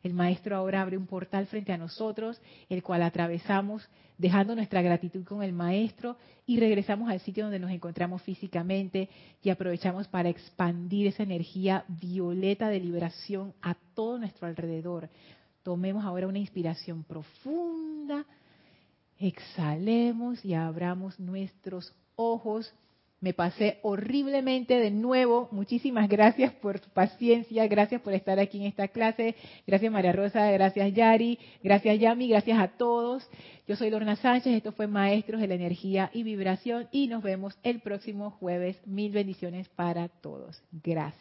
El maestro ahora abre un portal frente a nosotros, el cual atravesamos dejando nuestra gratitud con el Maestro y regresamos al sitio donde nos encontramos físicamente y aprovechamos para expandir esa energía violeta de liberación a todo nuestro alrededor. Tomemos ahora una inspiración profunda, exhalemos y abramos nuestros ojos me pasé horriblemente de nuevo. Muchísimas gracias por tu paciencia, gracias por estar aquí en esta clase. Gracias María Rosa, gracias Yari, gracias Yami, gracias a todos. Yo soy Lorna Sánchez, esto fue Maestros de la Energía y Vibración y nos vemos el próximo jueves. Mil bendiciones para todos. Gracias.